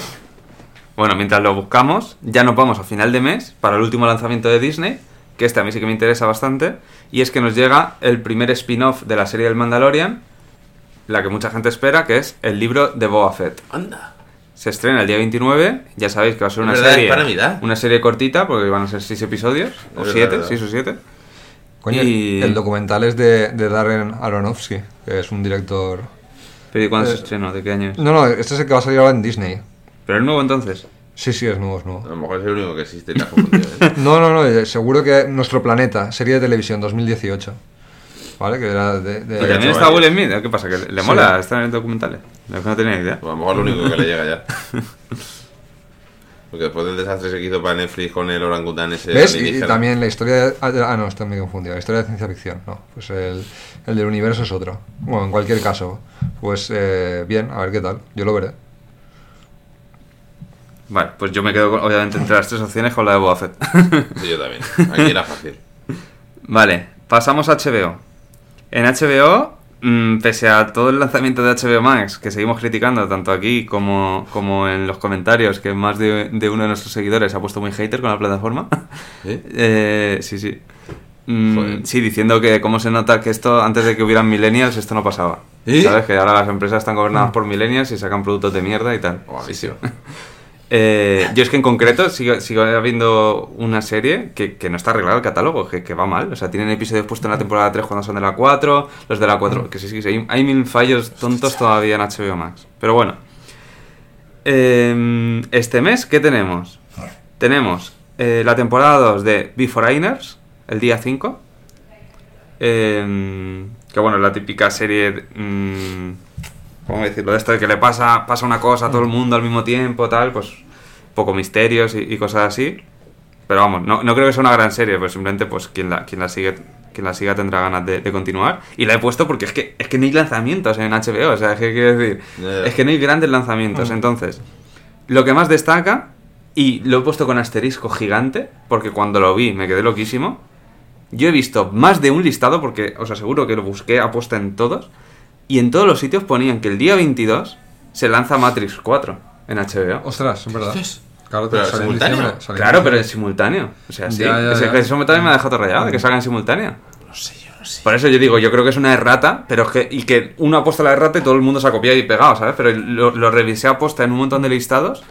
bueno, mientras lo buscamos, ya nos vamos a final de mes para el último lanzamiento de Disney, que este a mí sí que me interesa bastante, y es que nos llega el primer spin-off de la serie del Mandalorian, la que mucha gente espera, que es el libro de Boba Fett. Anda. Se estrena el día 29, ya sabéis que va a ser Es una verdad, serie es una serie cortita, porque van a ser 6 episodios, o verdad, 7, verdad. 6 o 7. Coño, Y- el documental es de, de Darren Aronofsky, que es un director... Pero ¿y cuándo se Eh, estrenó? ¿De qué año es? No, no, este es el que va a salir ahora en Disney. Pero es nuevo entonces. Sí, sí, es nuevo, es nuevo. A lo mejor es el único que existe te has confundido. ¿eh? No, no, no, eh, seguro que Nuestro Planeta, serie de televisión 2018. ¿Vale? Que era de... de- ¿Y Oye, también está. Will Smith? ¿Qué pasa? ¿Que le Sí. mola estar en documentales? No tenía idea. Pues a lo mejor es lo único que le llega ya. Porque después del desastre que hizo para Netflix con el orangután ese ¿Ves? Y, también la historia de... Ah, no, estoy he confundido. La historia de ciencia ficción, no. Pues el, el del universo es otro. Bueno, en cualquier caso, pues eh, bien, a ver qué tal. Yo lo veré. Vale, pues yo me quedo con- obviamente entre las tres opciones con la de Boba Fett. Sí, yo también. Aquí era fácil. vale, pasamos a HBO. En HBO, mm, pese a todo el lanzamiento de HBO Max, que seguimos criticando tanto aquí como, como en los comentarios, que más de, de uno de nuestros seguidores se ha puesto muy hater con la plataforma. ¿Eh? Eh, sí, sí. Mm, sí, diciendo que cómo se nota que esto, antes de que hubieran millennials, esto no pasaba. ¿Eh? ¿Sabes? Que ahora las empresas están gobernadas por millennials y sacan productos de mierda y tal. Buah, Sí, sí. Eh, yo es que en concreto sigo, sigo habiendo una serie que, que no está arreglado el catálogo, que, que va mal. O sea, tienen episodios puestos en la temporada 3 cuando son de la 4, los de la 4, que sí, sí, sí, hay, mil fallos tontos todavía en HBO Max. Pero bueno. Eh, este mes, ¿qué tenemos? Tenemos eh, la temporada 2 de Beforeigners, el día 5. Eh, Que bueno, la típica serie. mm, ¿Cómo decirlo? De esto de que le pasa, pasa una cosa a todo el mundo al mismo tiempo, tal, pues. Poco misterios y, y cosas así. Pero vamos, no, no creo que sea una gran serie, pues simplemente pues quien la, quien la sigue. Quien la siga tendrá ganas de, de continuar. Y la he puesto porque es que, es que no hay lanzamientos en HBO. O sea, es que quiero decir. Es que no hay grandes lanzamientos. Entonces, lo que más destaca, y lo he puesto con asterisco gigante, porque cuando lo vi me quedé loquísimo. Yo he visto más de un listado, porque os aseguro que lo busqué aposta en todos, y en todos los sitios ponían que el día 22 se lanza Matrix 4 en HBO. Ostras, es verdad. Claro, Pero en simultáneo. en Claro, pero en simultáneo. O sea, sí. Ya, ya, ya. Eso también me ha dejado rayado, de que salgan en simultáneo. No sé, yo no sé. Por eso yo digo, yo creo que es una errata, pero es que, y que uno ha puesto la errata y todo el mundo se ha copiado y pegado, ¿sabes? Pero lo, lo revisé a posta en un montón de listados.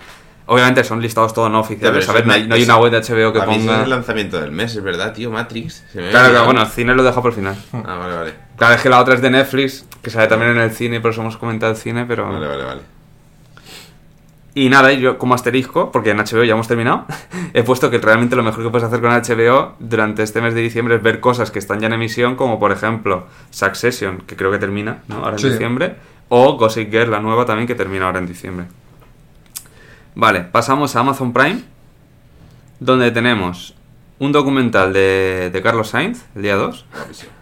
Obviamente son listados todos no oficiales, ¿sabes? es No hay, no hay eso- una web de HBO que a mí eso es ponga. el lanzamiento del mes, es verdad, tío, Matrix. Se me había Claro, claro, bueno, el cine lo deja por el final. Ah, vale, vale. Claro, es que la otra es de Netflix, que sale también en el cine, por eso hemos comentado el cine, pero. Vale, vale, vale. Y nada, yo como asterisco, porque en HBO ya hemos terminado, he puesto que realmente lo mejor que puedes hacer con HBO durante este mes de diciembre es ver cosas que están ya en emisión, como por ejemplo Succession, que creo que termina ¿no? ahora en Sí. diciembre, o Gossip Girl, la nueva también, que termina ahora en diciembre. Vale, pasamos a Amazon Prime, donde tenemos un documental de, de Carlos Sainz, el día 2. Guapísimo.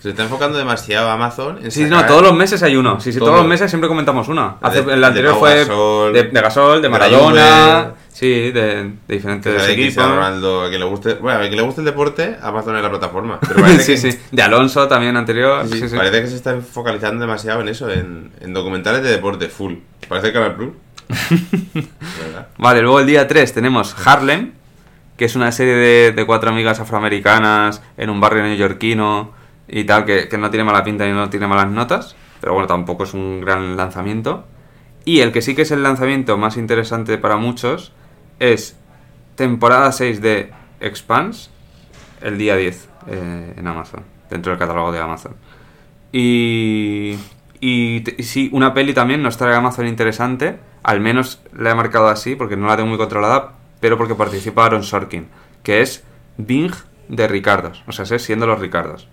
Se está enfocando demasiado Amazon en Sí, no, todos los meses hay uno. Sí, sí, todos Todo. los meses siempre comentamos uno. Hace, De- el anterior fue Gasol, de, de Gasol, de Maradona, Juve. sí, de, Que diferentes equipos. Ronaldo, a quien le guste, bueno, a quien le guste el deporte, Amazon es la plataforma. Pero sí, que, sí. De Alonso también anterior. sí, sí, sí, sí. parece que se está focalizando demasiado en eso, en, en documentales de deporte full. Parece Canal Plus. Vale, luego el día 3 tenemos Harlem, que es una serie de, cuatro amigas afroamericanas en un barrio neoyorquino y tal, que, no tiene mala pinta y no tiene malas notas, pero bueno, tampoco es un gran lanzamiento. Y el que sí que es el lanzamiento más interesante para muchos es temporada 6 de Expanse, el día 10 eh, en Amazon, dentro del catálogo de Amazon. Y, y, y sí, una peli también nos trae Amazon interesante, al menos la he marcado así porque no la tengo muy controlada, pero porque participa Aaron Sorkin, que es Bing de Ricardos, o sea, es siendo los Ricardos.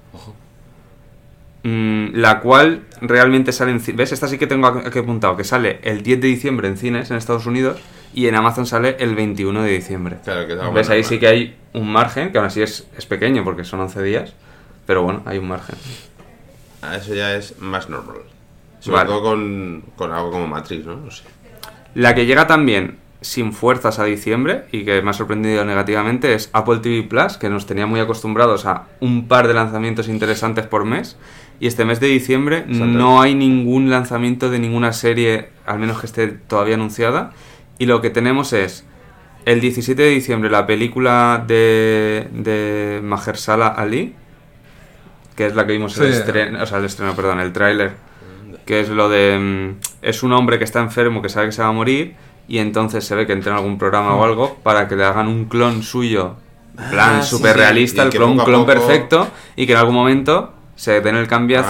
Mm, la cual realmente sale en ¿Ves? Esta sí que tengo aquí apuntado, que sale el 10 de diciembre en cines en Estados Unidos y en Amazon sale el 21 de diciembre. Claro que ¿Ves? Ahí sí que hay un margen, que aún así es, es pequeño porque son 11 días, pero bueno, hay un margen. Ah, eso ya es más normal. Sobre Vale. todo con, con algo como Matrix, ¿no? No sé. La que llega también sin fuerzas a diciembre y que me ha sorprendido negativamente es Apple TV Plus, que nos tenía muy acostumbrados a un par de lanzamientos interesantes por mes. Y este mes de diciembre no hay ningún lanzamiento de ninguna serie, al menos que esté todavía anunciada. Y lo que tenemos es el 17 de diciembre la película de, de Mahershala Ali, que es la que vimos el Sí. estreno, o sea, el estreno, perdón, el tráiler, que es lo de mm, es un hombre que está enfermo que sabe que se va a morir y entonces se ve que entra en algún programa o algo para que le hagan un clon suyo, plan Ah, sí, súper sí, realista, el clon, un clon poco- perfecto y que en algún momento se den el cambiazo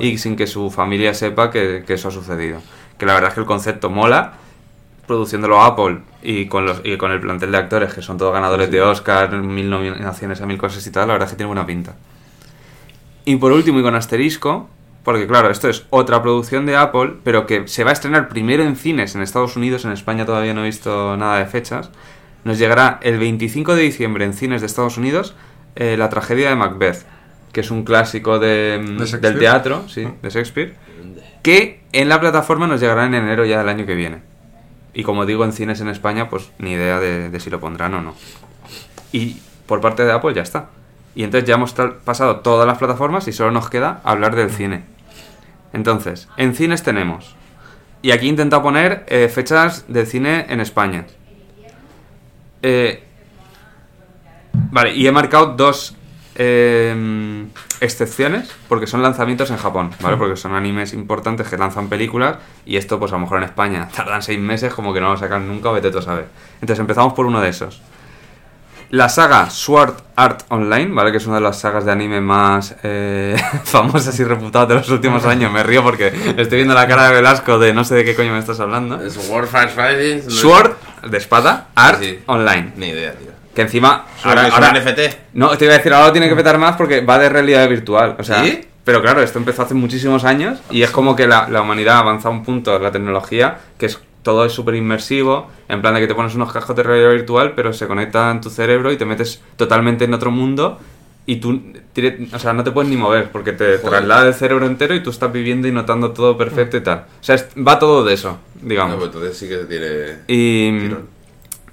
y sin que su familia sepa que, que eso ha sucedido. Que la verdad es que el concepto mola, produciéndolo Apple y con, los, y con el plantel de actores que son todos ganadores de Oscar, mil nominaciones a mil cosas y tal, la verdad es que tiene buena pinta. Y por último, y con asterisco, porque claro, esto es otra producción de Apple, pero que se va a estrenar primero en cines en Estados Unidos, en España todavía no he visto nada de fechas, nos llegará el 25 de diciembre en cines de Estados Unidos eh, La tragedia de Macbeth, que es un clásico de, mm, del teatro, sí, de Shakespeare, que en la plataforma nos llegará en enero ya del año que viene. Y como digo, en cines en España, pues ni idea de, de si lo pondrán o no. Y por parte de Apple ya está. Y entonces ya hemos pasado todas las plataformas y solo nos queda hablar del cine. Entonces, en cines tenemos. Y aquí he intentado poner eh, fechas del cine en España. Eh, vale, y he marcado dos eh, excepciones porque son lanzamientos en Japón, ¿vale? Porque son animes importantes que lanzan películas y esto, pues a lo mejor en España tardan seis meses, como que no lo sacan nunca, o vete tú a saber. Entonces empezamos por uno de esos. La saga Sword Art Online, ¿vale? Que es una de las sagas de anime más eh, famosas y reputadas de los últimos años. Me río porque estoy viendo la cara de Velasco de no sé de qué coño me estás hablando. Es Warfare Fighting. no- Sword, de espada, Art Sí. Online. Ni idea, tío. Que encima... Ahora, Ahora, NFT. no, te iba a decir, ahora lo tiene que petar más porque va de realidad virtual. O sea, ¿Sí? Pero claro, esto empezó hace muchísimos años y es como que la, la humanidad avanza a un punto la tecnología que es todo es súper inmersivo, en plan de que te pones unos cascos de realidad virtual, pero se conecta en tu cerebro y te metes totalmente en otro mundo y tú, o sea, no te puedes ni mover porque te Joder. traslada el cerebro entero y tú estás viviendo y notando todo perfecto y tal. O sea, es- va todo de eso, digamos. pues entonces sí que se tiene.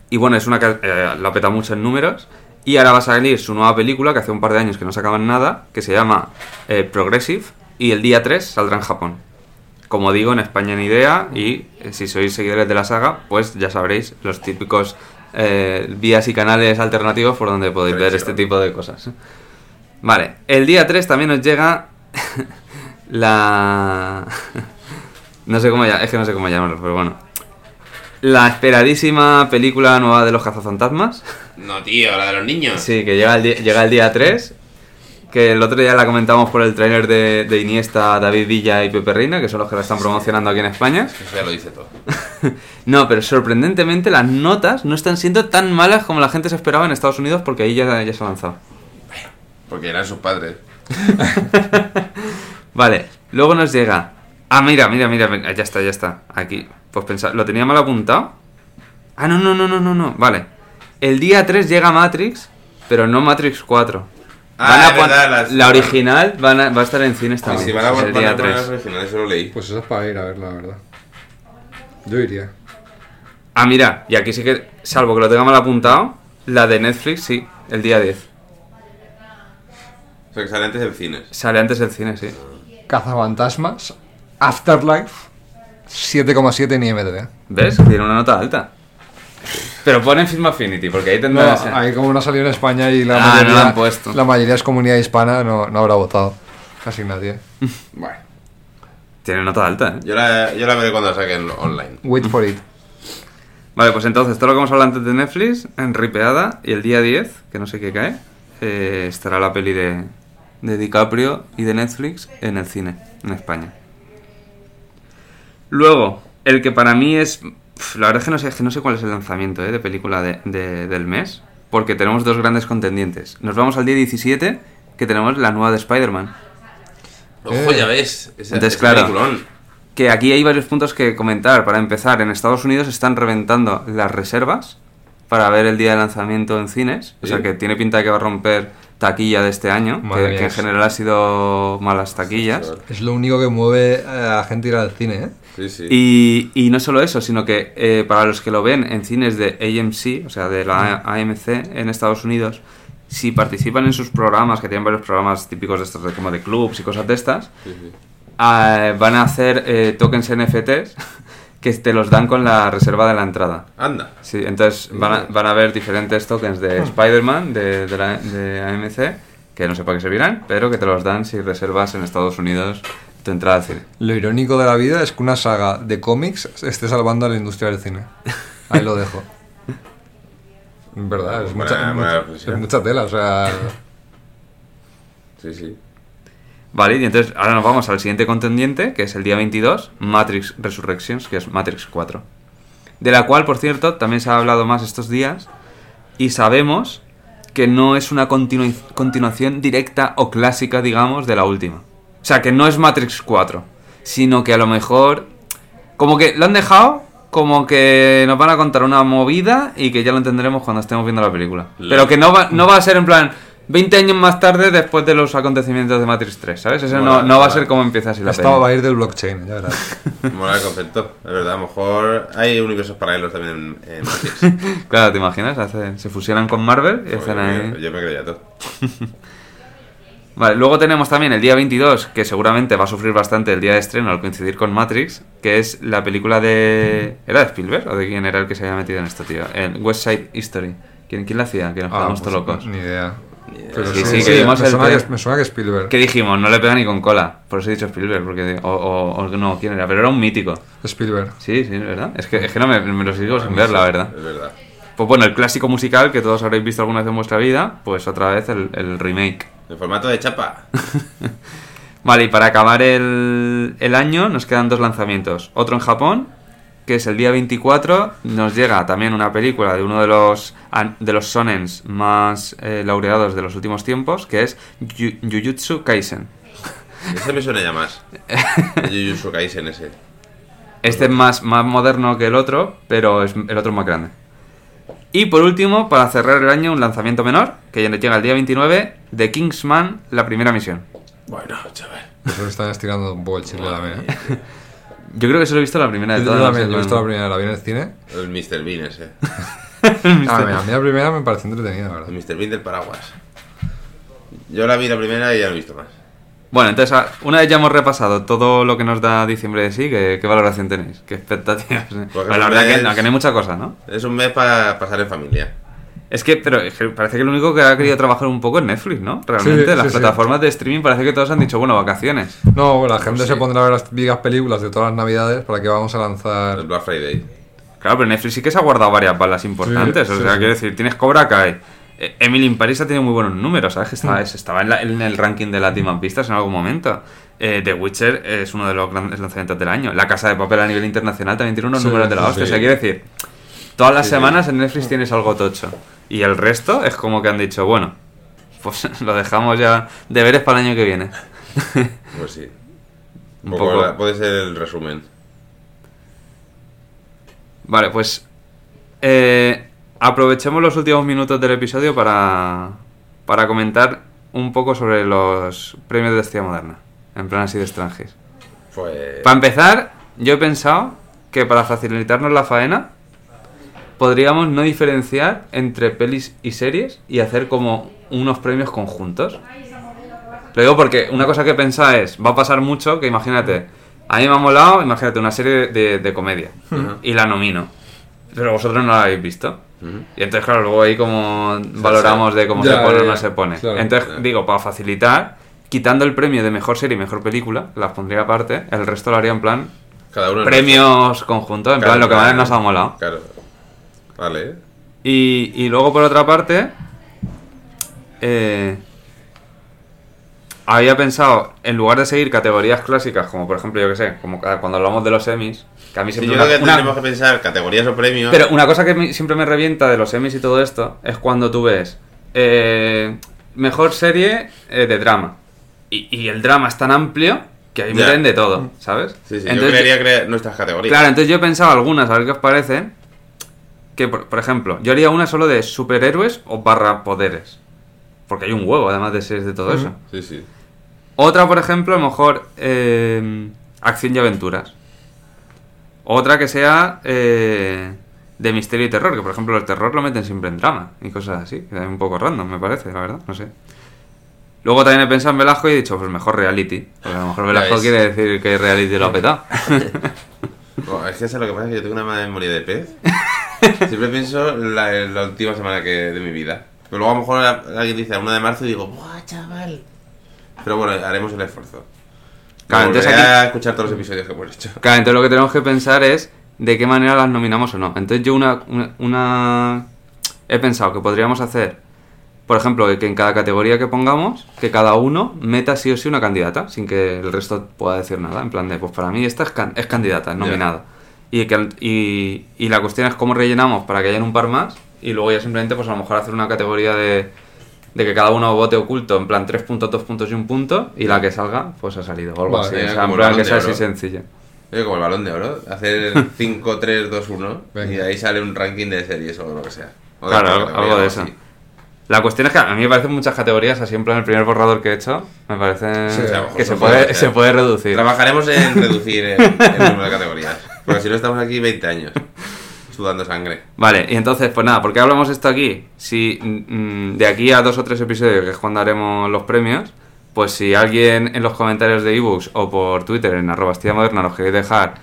Y bueno, es una que eh, la peta mucho en números. Y ahora va a salir su nueva película, que hace un par de años que no sacaban nada, que se llama eh, Progressive. Y el día 3 saldrá en Japón. Como digo, en España ni idea. Y eh, si sois seguidores de la saga, pues ya sabréis los típicos eh, vías y canales alternativos por donde podéis ver este tipo de cosas. Vale, el día 3 también nos llega la... no sé cómo ya, es que no sé cómo llamarlo, pero bueno. La esperadísima película nueva de los cazafantasmas. No, tío, la de los niños. Sí, que llega el, llega el día 3. Que el otro día la comentamos por el tráiler de, de Iniesta, David Villa y Pepe Reina, que son los que la están promocionando aquí en España. Eso ya lo dice todo. No, pero sorprendentemente las notas no están siendo tan malas como la gente se esperaba en Estados Unidos porque ahí ya, ya se ha lanzado. Porque eran sus padres. Vale, luego nos llega. Ah, mira, mira, mira, mira, ya está, ya está. Aquí, pues pensar, lo tenía mal apuntado. Ah, no, no, no, no, no, no. Vale. El día 3 llega Matrix, pero no Matrix 4. Ah, Van a es pon- verdad, las- la original van a- va a estar en cines también. si van a, el van día a poner 3. las originales, eso lo leí. Pues eso es para ir a ver, la verdad. Yo iría. Ah, mira, y aquí sí que, salvo que lo tenga mal apuntado, la de Netflix sí, el día 10. O sea, que sale antes del cine. Sale antes del cine, sí. Cazafantasmas, Afterlife, 7,7 en IMDb. ¿Ves? Tiene una nota alta. Pero ponen Film Affinity, porque ahí No, tendrás... ahí como no salió en España y la Ah, no mayoría, han puesto. la mayoría es comunidad hispana, no, no habrá votado. Casi nadie. Bueno. Tiene nota alta, ¿eh? Yo la, yo la veré cuando la saquen online. Wait for it. Vale, pues entonces, todo lo que hemos hablado antes de Netflix, en ripeada, y el día 10, que no sé qué cae, eh, estará la peli de, de DiCaprio y de Netflix en el cine, en España. Luego, el que para mí es... La verdad es que no sé, es que no sé cuál es el lanzamiento eh, de película de- de- del mes, porque tenemos dos grandes contendientes. Nos vamos al día 17, que tenemos la nueva de Spider-Man. Ojo, Eh. ya ves. Ese, Entonces, ese claro. peliculón. Que aquí hay varios puntos que comentar. Para empezar, en Estados Unidos están reventando las reservas para ver el día de lanzamiento en cines. O sea que tiene pinta de que va a romper taquilla de este año, que, en general ha sido malas taquillas. Es lo único que mueve a la gente a ir al cine, ¿eh? Sí, sí. Y, y no solo eso, sino que eh, para los que lo ven en cines de AMC, o sea, de la AMC en Estados Unidos, si participan en sus programas, que tienen varios programas típicos de estos, de, como de clubs y cosas de estas, Sí, ah, van a hacer eh, tokens NFTs que te los dan con la reserva de la entrada. Anda. Sí, entonces van a, van a haber diferentes tokens de Spider-Man de, de, la- de AMC, que no sé para qué servirán, pero que te los dan si reservas en Estados Unidos tu entrada al cine. Lo irónico de la vida es que una saga de cómics esté salvando a la industria del cine. Ahí lo dejo. En verdad, es mucha, buena mucha- reflexión. es mucha tela, o sea... Sí, sí. Vale, y entonces ahora nos vamos al siguiente contendiente, que es el día 22, Matrix Resurrections, que es Matrix 4. De la cual, por cierto, también se ha hablado más estos días, y sabemos que no es una continu- continuación directa o clásica, digamos, de la última. O sea, que no es Matrix 4, sino que a lo mejor... Como que lo han dejado como que nos van a contar una movida y que ya lo entenderemos cuando estemos viendo la película. Pero que no va, no va a ser en plan 20 años más tarde después de los acontecimientos de Matrix 3, ¿sabes? Eso no, Mola, no va a ser como empieza así la peli. va a ir del blockchain, ya verás. Mola el concepto. Es verdad, a lo mejor hay universos paralelos también en, en Matrix. Claro, ¿te imaginas? Hacen- se fusionan con Marvel y hacen ahí... Yo me creía todo. Vale, luego tenemos también el día 22, que seguramente va a sufrir bastante el día de estreno al coincidir con Matrix, que es la película de... ¿Era de Spielberg o de quién era el que se había metido en esto, tío? El West Side History. ¿Quién, quién la hacía? Que nos Ah, quedamos pues, todos locos. Ni idea. Pero Sí, sí, que vimos me, el suena que, me suena que Spielberg. ¿Qué dijimos? No le pega ni con cola. Por eso he dicho Spielberg, porque... O, o- o no, ¿quién era? Pero era un mítico. Spielberg. Sí, sí, es verdad. Es que, es que no me, me lo sigo sin ver, la verdad. Es verdad. Pues bueno, el clásico musical que todos habréis visto alguna vez en vuestra vida, pues otra vez el, el remake. En formato de chapa. Vale, y para acabar el, el año nos quedan dos lanzamientos. Otro en Japón, que es el día 24. Nos llega también una película de uno de los, de los sonens más eh, laureados de los últimos tiempos, que es Yu- Jujutsu Kaisen. Ese me suena ya más. El Jujutsu Kaisen ese. Este es más, más moderno que el otro, pero es, el otro es más grande. Y por último, para cerrar el año, un lanzamiento menor, que ya llega el día 29, de Kingsman, la primera misión. Bueno, chaval. Eso están estirando un poco el chicle también. ¿eh? Yo creo que solo he visto la primera de Yo todas. también, yo he sé, visto la primera, la vi en el cine. El Mr. Bean ese. A mí, a mí la primera me pareció entretenida, la El verdad. Mr. Bean del paraguas. Yo la vi la primera y ya no he visto más. Bueno, entonces, una vez ya hemos repasado todo lo que nos da diciembre de sí, ¿qué, qué valoración tenéis? ¿Qué expectativas? Pues la verdad es- que, no, que no hay mucha cosa, ¿no? Es un mes para pasar en familia. Es que, pero es que parece que lo único que ha querido trabajar un poco es Netflix, ¿no? Realmente, Sí, las sí, sí. plataformas de streaming parece que todos han dicho, bueno, vacaciones. No, la gente Pues se pondrá a ver las vigas películas de todas las navidades para que vamos a El lanzar. Black Friday. Claro, pero Netflix sí que se ha guardado varias balas importantes. Sí, o sí, sea, sí. quiero decir, tienes Cobra Kai. Eh, Emily in Paris ha tenido muy buenos números, ¿sabes? Que estaba, Mm. estaba en, la- en el ranking de las Demon Pistas en algún momento. Eh, The Witcher es uno de los grandes lanzamientos del año. La Casa de Papel a nivel internacional también tiene unos Sí, números de la sí, hostia. O sea, quiero decir, todas las Sí, semanas en Netflix tienes algo tocho. Y el resto es como que han dicho, bueno, pues lo dejamos ya deberes para el año que viene. Pues sí. Un Un poco poco. la- puede ser el resumen. Vale, pues eh, aprovechemos los últimos minutos del episodio para, para comentar un poco sobre los premios de Estia Moderna, en plan así de extranjeros. Pues. Para empezar, yo he pensado que para facilitarnos la faena podríamos no diferenciar entre pelis y series y hacer como unos premios conjuntos. Lo digo porque una cosa que he pensado es, va a pasar mucho que imagínate, a mí me ha molado, imagínate una serie de, de comedia y la nomino, pero vosotros no la habéis visto. Y entonces, claro, luego ahí como valoramos de cómo Ya, se pone o no se pone. Claro. entonces, Ya. digo, para facilitar, quitando el premio de mejor serie y mejor película, las pondría aparte, el resto lo haría en plan Cada uno. en premios conjuntos, en Claro, plan lo que más nos ha molado. Claro. Vale. Y, y luego, por otra parte, eh, había pensado, en lugar de seguir categorías clásicas, como por ejemplo, yo que sé, como ca- cuando hablamos de los semis, que a mí Sí, siempre yo una- creo que una- tenemos que pensar categorías o premios. Pero una cosa que me- siempre me revienta de los semis y todo esto es cuando tú ves eh, mejor serie eh, de drama. Y, y el drama es tan amplio que ahí meten de todo, ¿sabes? Sí, sí, yo Entonces, quería crear nuestras categorías. Claro, entonces yo he pensado algunas, a ver qué os parece. Que, por, por ejemplo, yo haría una solo de superhéroes o barra poderes. Porque hay un huevo, además de series de todo eso. Sí, sí. Otra, por ejemplo, a lo mejor eh, acción y aventuras. Otra que sea eh, de misterio y terror, que por ejemplo el terror lo meten siempre en drama y cosas así. Que es un poco random, me parece, la verdad, no sé. Luego también he pensado en Velasco y he dicho, pues mejor reality. Porque a lo mejor Velasco quiere decir que reality lo ha petado. No, es que eso es lo que pasa, que yo tengo una mala memoria de pez. Siempre pienso la, la última semana que, de mi vida. Pero luego a lo mejor alguien dice 1 de marzo y digo, ¡buah, chaval! Pero bueno, haremos el esfuerzo. Claro, entonces aquí- a escuchar todos los episodios que hemos hecho. Claro, entonces lo que tenemos que pensar es de qué manera las nominamos o no. Entonces yo una, una, una- he pensado que podríamos hacer, por ejemplo, que en cada categoría que pongamos, que cada uno meta sí o sí una candidata, sin que el resto pueda decir nada. En plan de, pues para mí esta es, can- es candidata, es nominada. Y, que, y, y la cuestión es cómo rellenamos para que hayan un par más y luego ya simplemente pues a lo mejor hacer una categoría de, de que cada uno vote oculto, en plan tres puntos, dos puntos y un punto, y la que salga pues ha salido o algo Vale, así. O sea, en plan que sea así oro. sencillo. Oye, como el balón de oro, hacer 5, 3, 2, 1 y de ahí sale un ranking de series o lo que sea. O de Claro, algo- de así. eso. La cuestión es que a mí me parecen muchas categorías, así en plan el primer borrador que he hecho, me parece Sí, que se puede, se puede reducir. Trabajaremos en reducir el, el número de categorías. Porque si no estamos aquí 20 años sudando sangre. Vale, y entonces, pues nada, ¿por qué hablamos esto aquí? Si mm, de aquí a dos o tres episodios, que es cuando haremos los premios, pues si alguien en los comentarios de ebooks o por Twitter en arroba moderna nos queréis dejar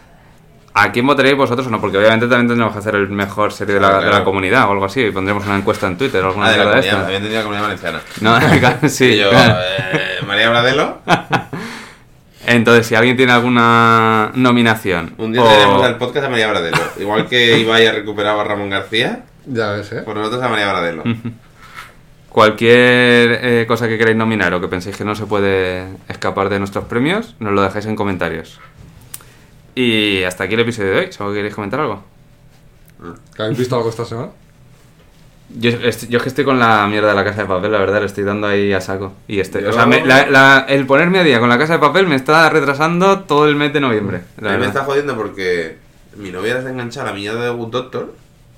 a quién votaréis vosotros o no, porque obviamente también tendremos que hacer el mejor serie de la, Claro, de la comunidad o algo así, y pondremos una encuesta en Twitter o alguna Ah, de la de estas. había entendido la comunidad valenciana. No, sí, yo, eh, María Bradelo, Entonces, si alguien tiene alguna nominación un día o- traeremos al podcast a María Bradelo. Igual que Ibai ha recuperado a Ramón García, Ya ves, ¿eh? por nosotros a María Bradelo. Cualquier eh, cosa que queráis nominar o que penséis que no se puede escapar de nuestros premios, nos lo dejáis en comentarios. Y hasta aquí el episodio de hoy. ¿Solo queréis comentar algo? ¿Que ¿Habéis visto algo esta semana? Yo, yo es que estoy con la mierda de la casa de papel, la verdad, le estoy dando ahí a saco. Y este, Yo- o sea, me- la- la- el ponerme a día con la casa de papel me está retrasando todo el mes de noviembre. La a mí me está jodiendo porque mi novia se engancha a la mierda de Good Doctor.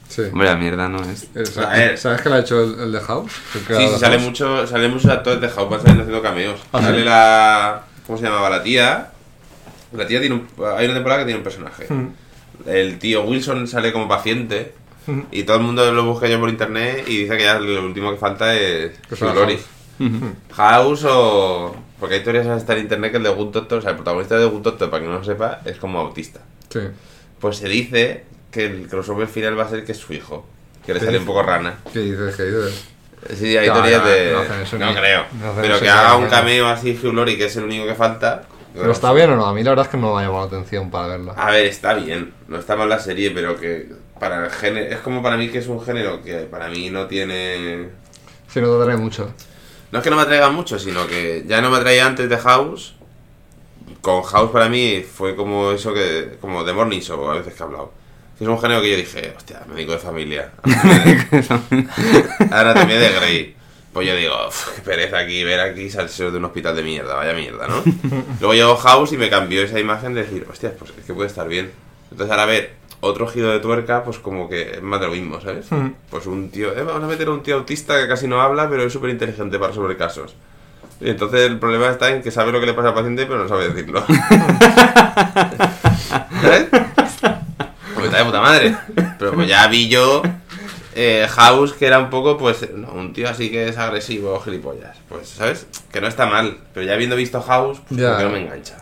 Sí. Hombre, la mierda no es. Eh, sa- A ver. ¿Sabes que le ha hecho el, el de House? El Sí, sí, sale House. mucho, sale muchos actores de House van saliendo haciendo cameos. Ah, sale ¿sí? la. ¿Cómo se llamaba? La tía. La tía tiene un, hay una temporada que tiene un personaje. Mm. El tío Wilson sale como paciente. Y todo el mundo lo busca yo por internet y dice que ya lo último que falta es. Ujú. House o. Porque hay teorías hasta en internet que el de Good Doctor, o sea, el protagonista de Good Doctor, para que no lo sepa, es como autista. Sí. Pues se dice que el crossover final va a ser que es su hijo. Que le ¿Qué sale un poco rana. ¿Qué dices? ¿Qué dices? Sí, hay No, teorías no, de. no no creo. pero que haga un cameo así Hugh Laurie, que es el único que falta. ¿Pero está bien o no? A mí la verdad es que no me ha llamado la atención para verla. A ver, está bien. No está mal la serie, pero que para el género. Es como para mí que es un género que para mí no tiene. Si no te atrae mucho. No es que no me atraiga mucho, sino que ya no me atraía antes de House. Con House para mí fue como eso que. como The Morning Show, a veces que he hablado. Es un género que yo dije, hostia, médico de familia. Anatomía de Grey. Pues yo digo, "Uf, qué pereza aquí, ver aquí salseo de un hospital de mierda, vaya mierda, ¿no? Luego llegó House y me cambió esa imagen de decir, hostia, pues es que puede estar bien. Entonces ahora ver otro giro de tuerca, pues como que es más de lo mismo, ¿sabes? Pues un tío, eh, vamos a meter a un tío autista que casi no habla, pero es súper inteligente para resolver casos. Y entonces el problema está en que sabe lo que le pasa al paciente, pero no sabe decirlo. ¿Sabes? Pues está de puta madre. Pero pues ya vi yo eh, House, que era un poco, pues, no, un tío así que es agresivo, gilipollas. Pues, ¿sabes? Que no está mal. Pero ya habiendo visto House, pues como que no me engancha.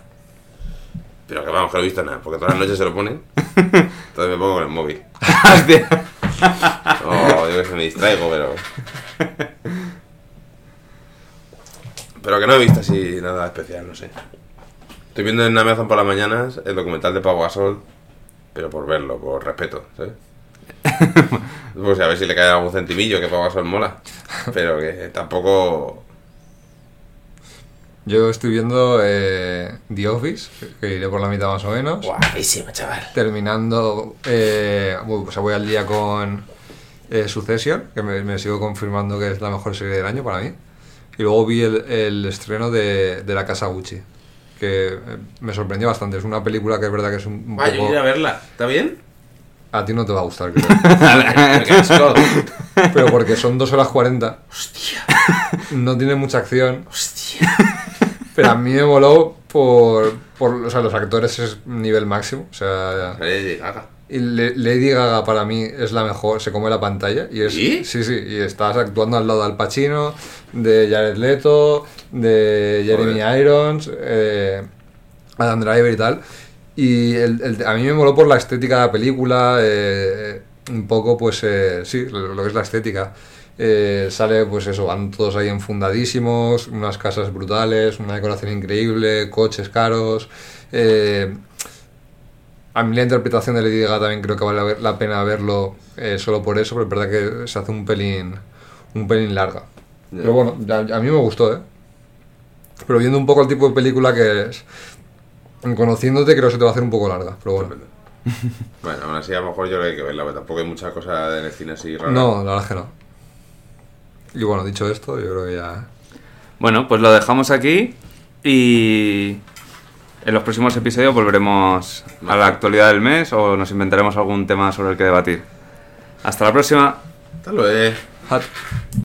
Pero que vamos, que no he visto nada, porque todas las noches se lo ponen. Entonces me pongo con el móvil. Oh, yo que se me distraigo, pero. Pero que no he visto así nada especial, no sé. Estoy viendo en Amazon por las mañanas el documental de Pau Gasol, pero por verlo, por respeto, ¿sabes? Pues a ver si le cae algún centimillo que Pau Gasol mola. Pero que tampoco. Yo estoy viendo eh, The Office, que- iré por la mitad más o menos. Guapísimo, chaval. Terminando, eh, bueno, pues voy al día con eh, Succession, que me, me sigo confirmando que es la mejor serie del año para mí. Y luego vi el, el estreno de, de La Casa Gucci, que eh, me sorprendió bastante. Es una película que es verdad que es un, un Ah, yo poco... iré a verla. ¿Está bien? A ti no te va a gustar, creo. Pero porque son 2 horas 40. Hostia. No tiene mucha acción. Hostia. Pero a mí me moló por, por o sea, los actores es nivel máximo. O sea, Lady Gaga. y Le- Lady Gaga para mí es la mejor, se come la pantalla. Y es, ¿Sí? Sí, sí, y estás actuando al lado de Al Pacino, de Jared Leto, de Jeremy Joder. Irons, eh, Adam Driver y tal. Y el- el- a mí me moló por la estética de la película, eh, un poco pues eh, sí, lo, lo que es la estética. Eh, sale pues eso, van todos ahí enfundadísimos, unas casas brutales, una decoración increíble, coches caros. eh, a mí la interpretación de Lady Gaga también creo que vale la pena verlo eh, solo por eso, pero es verdad que se hace un pelín, un pelín larga. Pero bueno, a, a mí me gustó, ¿eh? Pero viendo un poco el tipo de película que es, conociéndote creo que se te va a hacer un poco larga, pero bueno. Bueno, aún así a lo mejor yo creo que hay que verla, porque tampoco hay mucha cosa en el cine así rara. No, la verdad es que no. Y bueno, dicho esto, yo creo que ya... Bueno, pues lo dejamos aquí y en los próximos episodios volveremos a la actualidad del mes o nos inventaremos algún tema sobre el que debatir. Hasta la próxima. Hasta luego.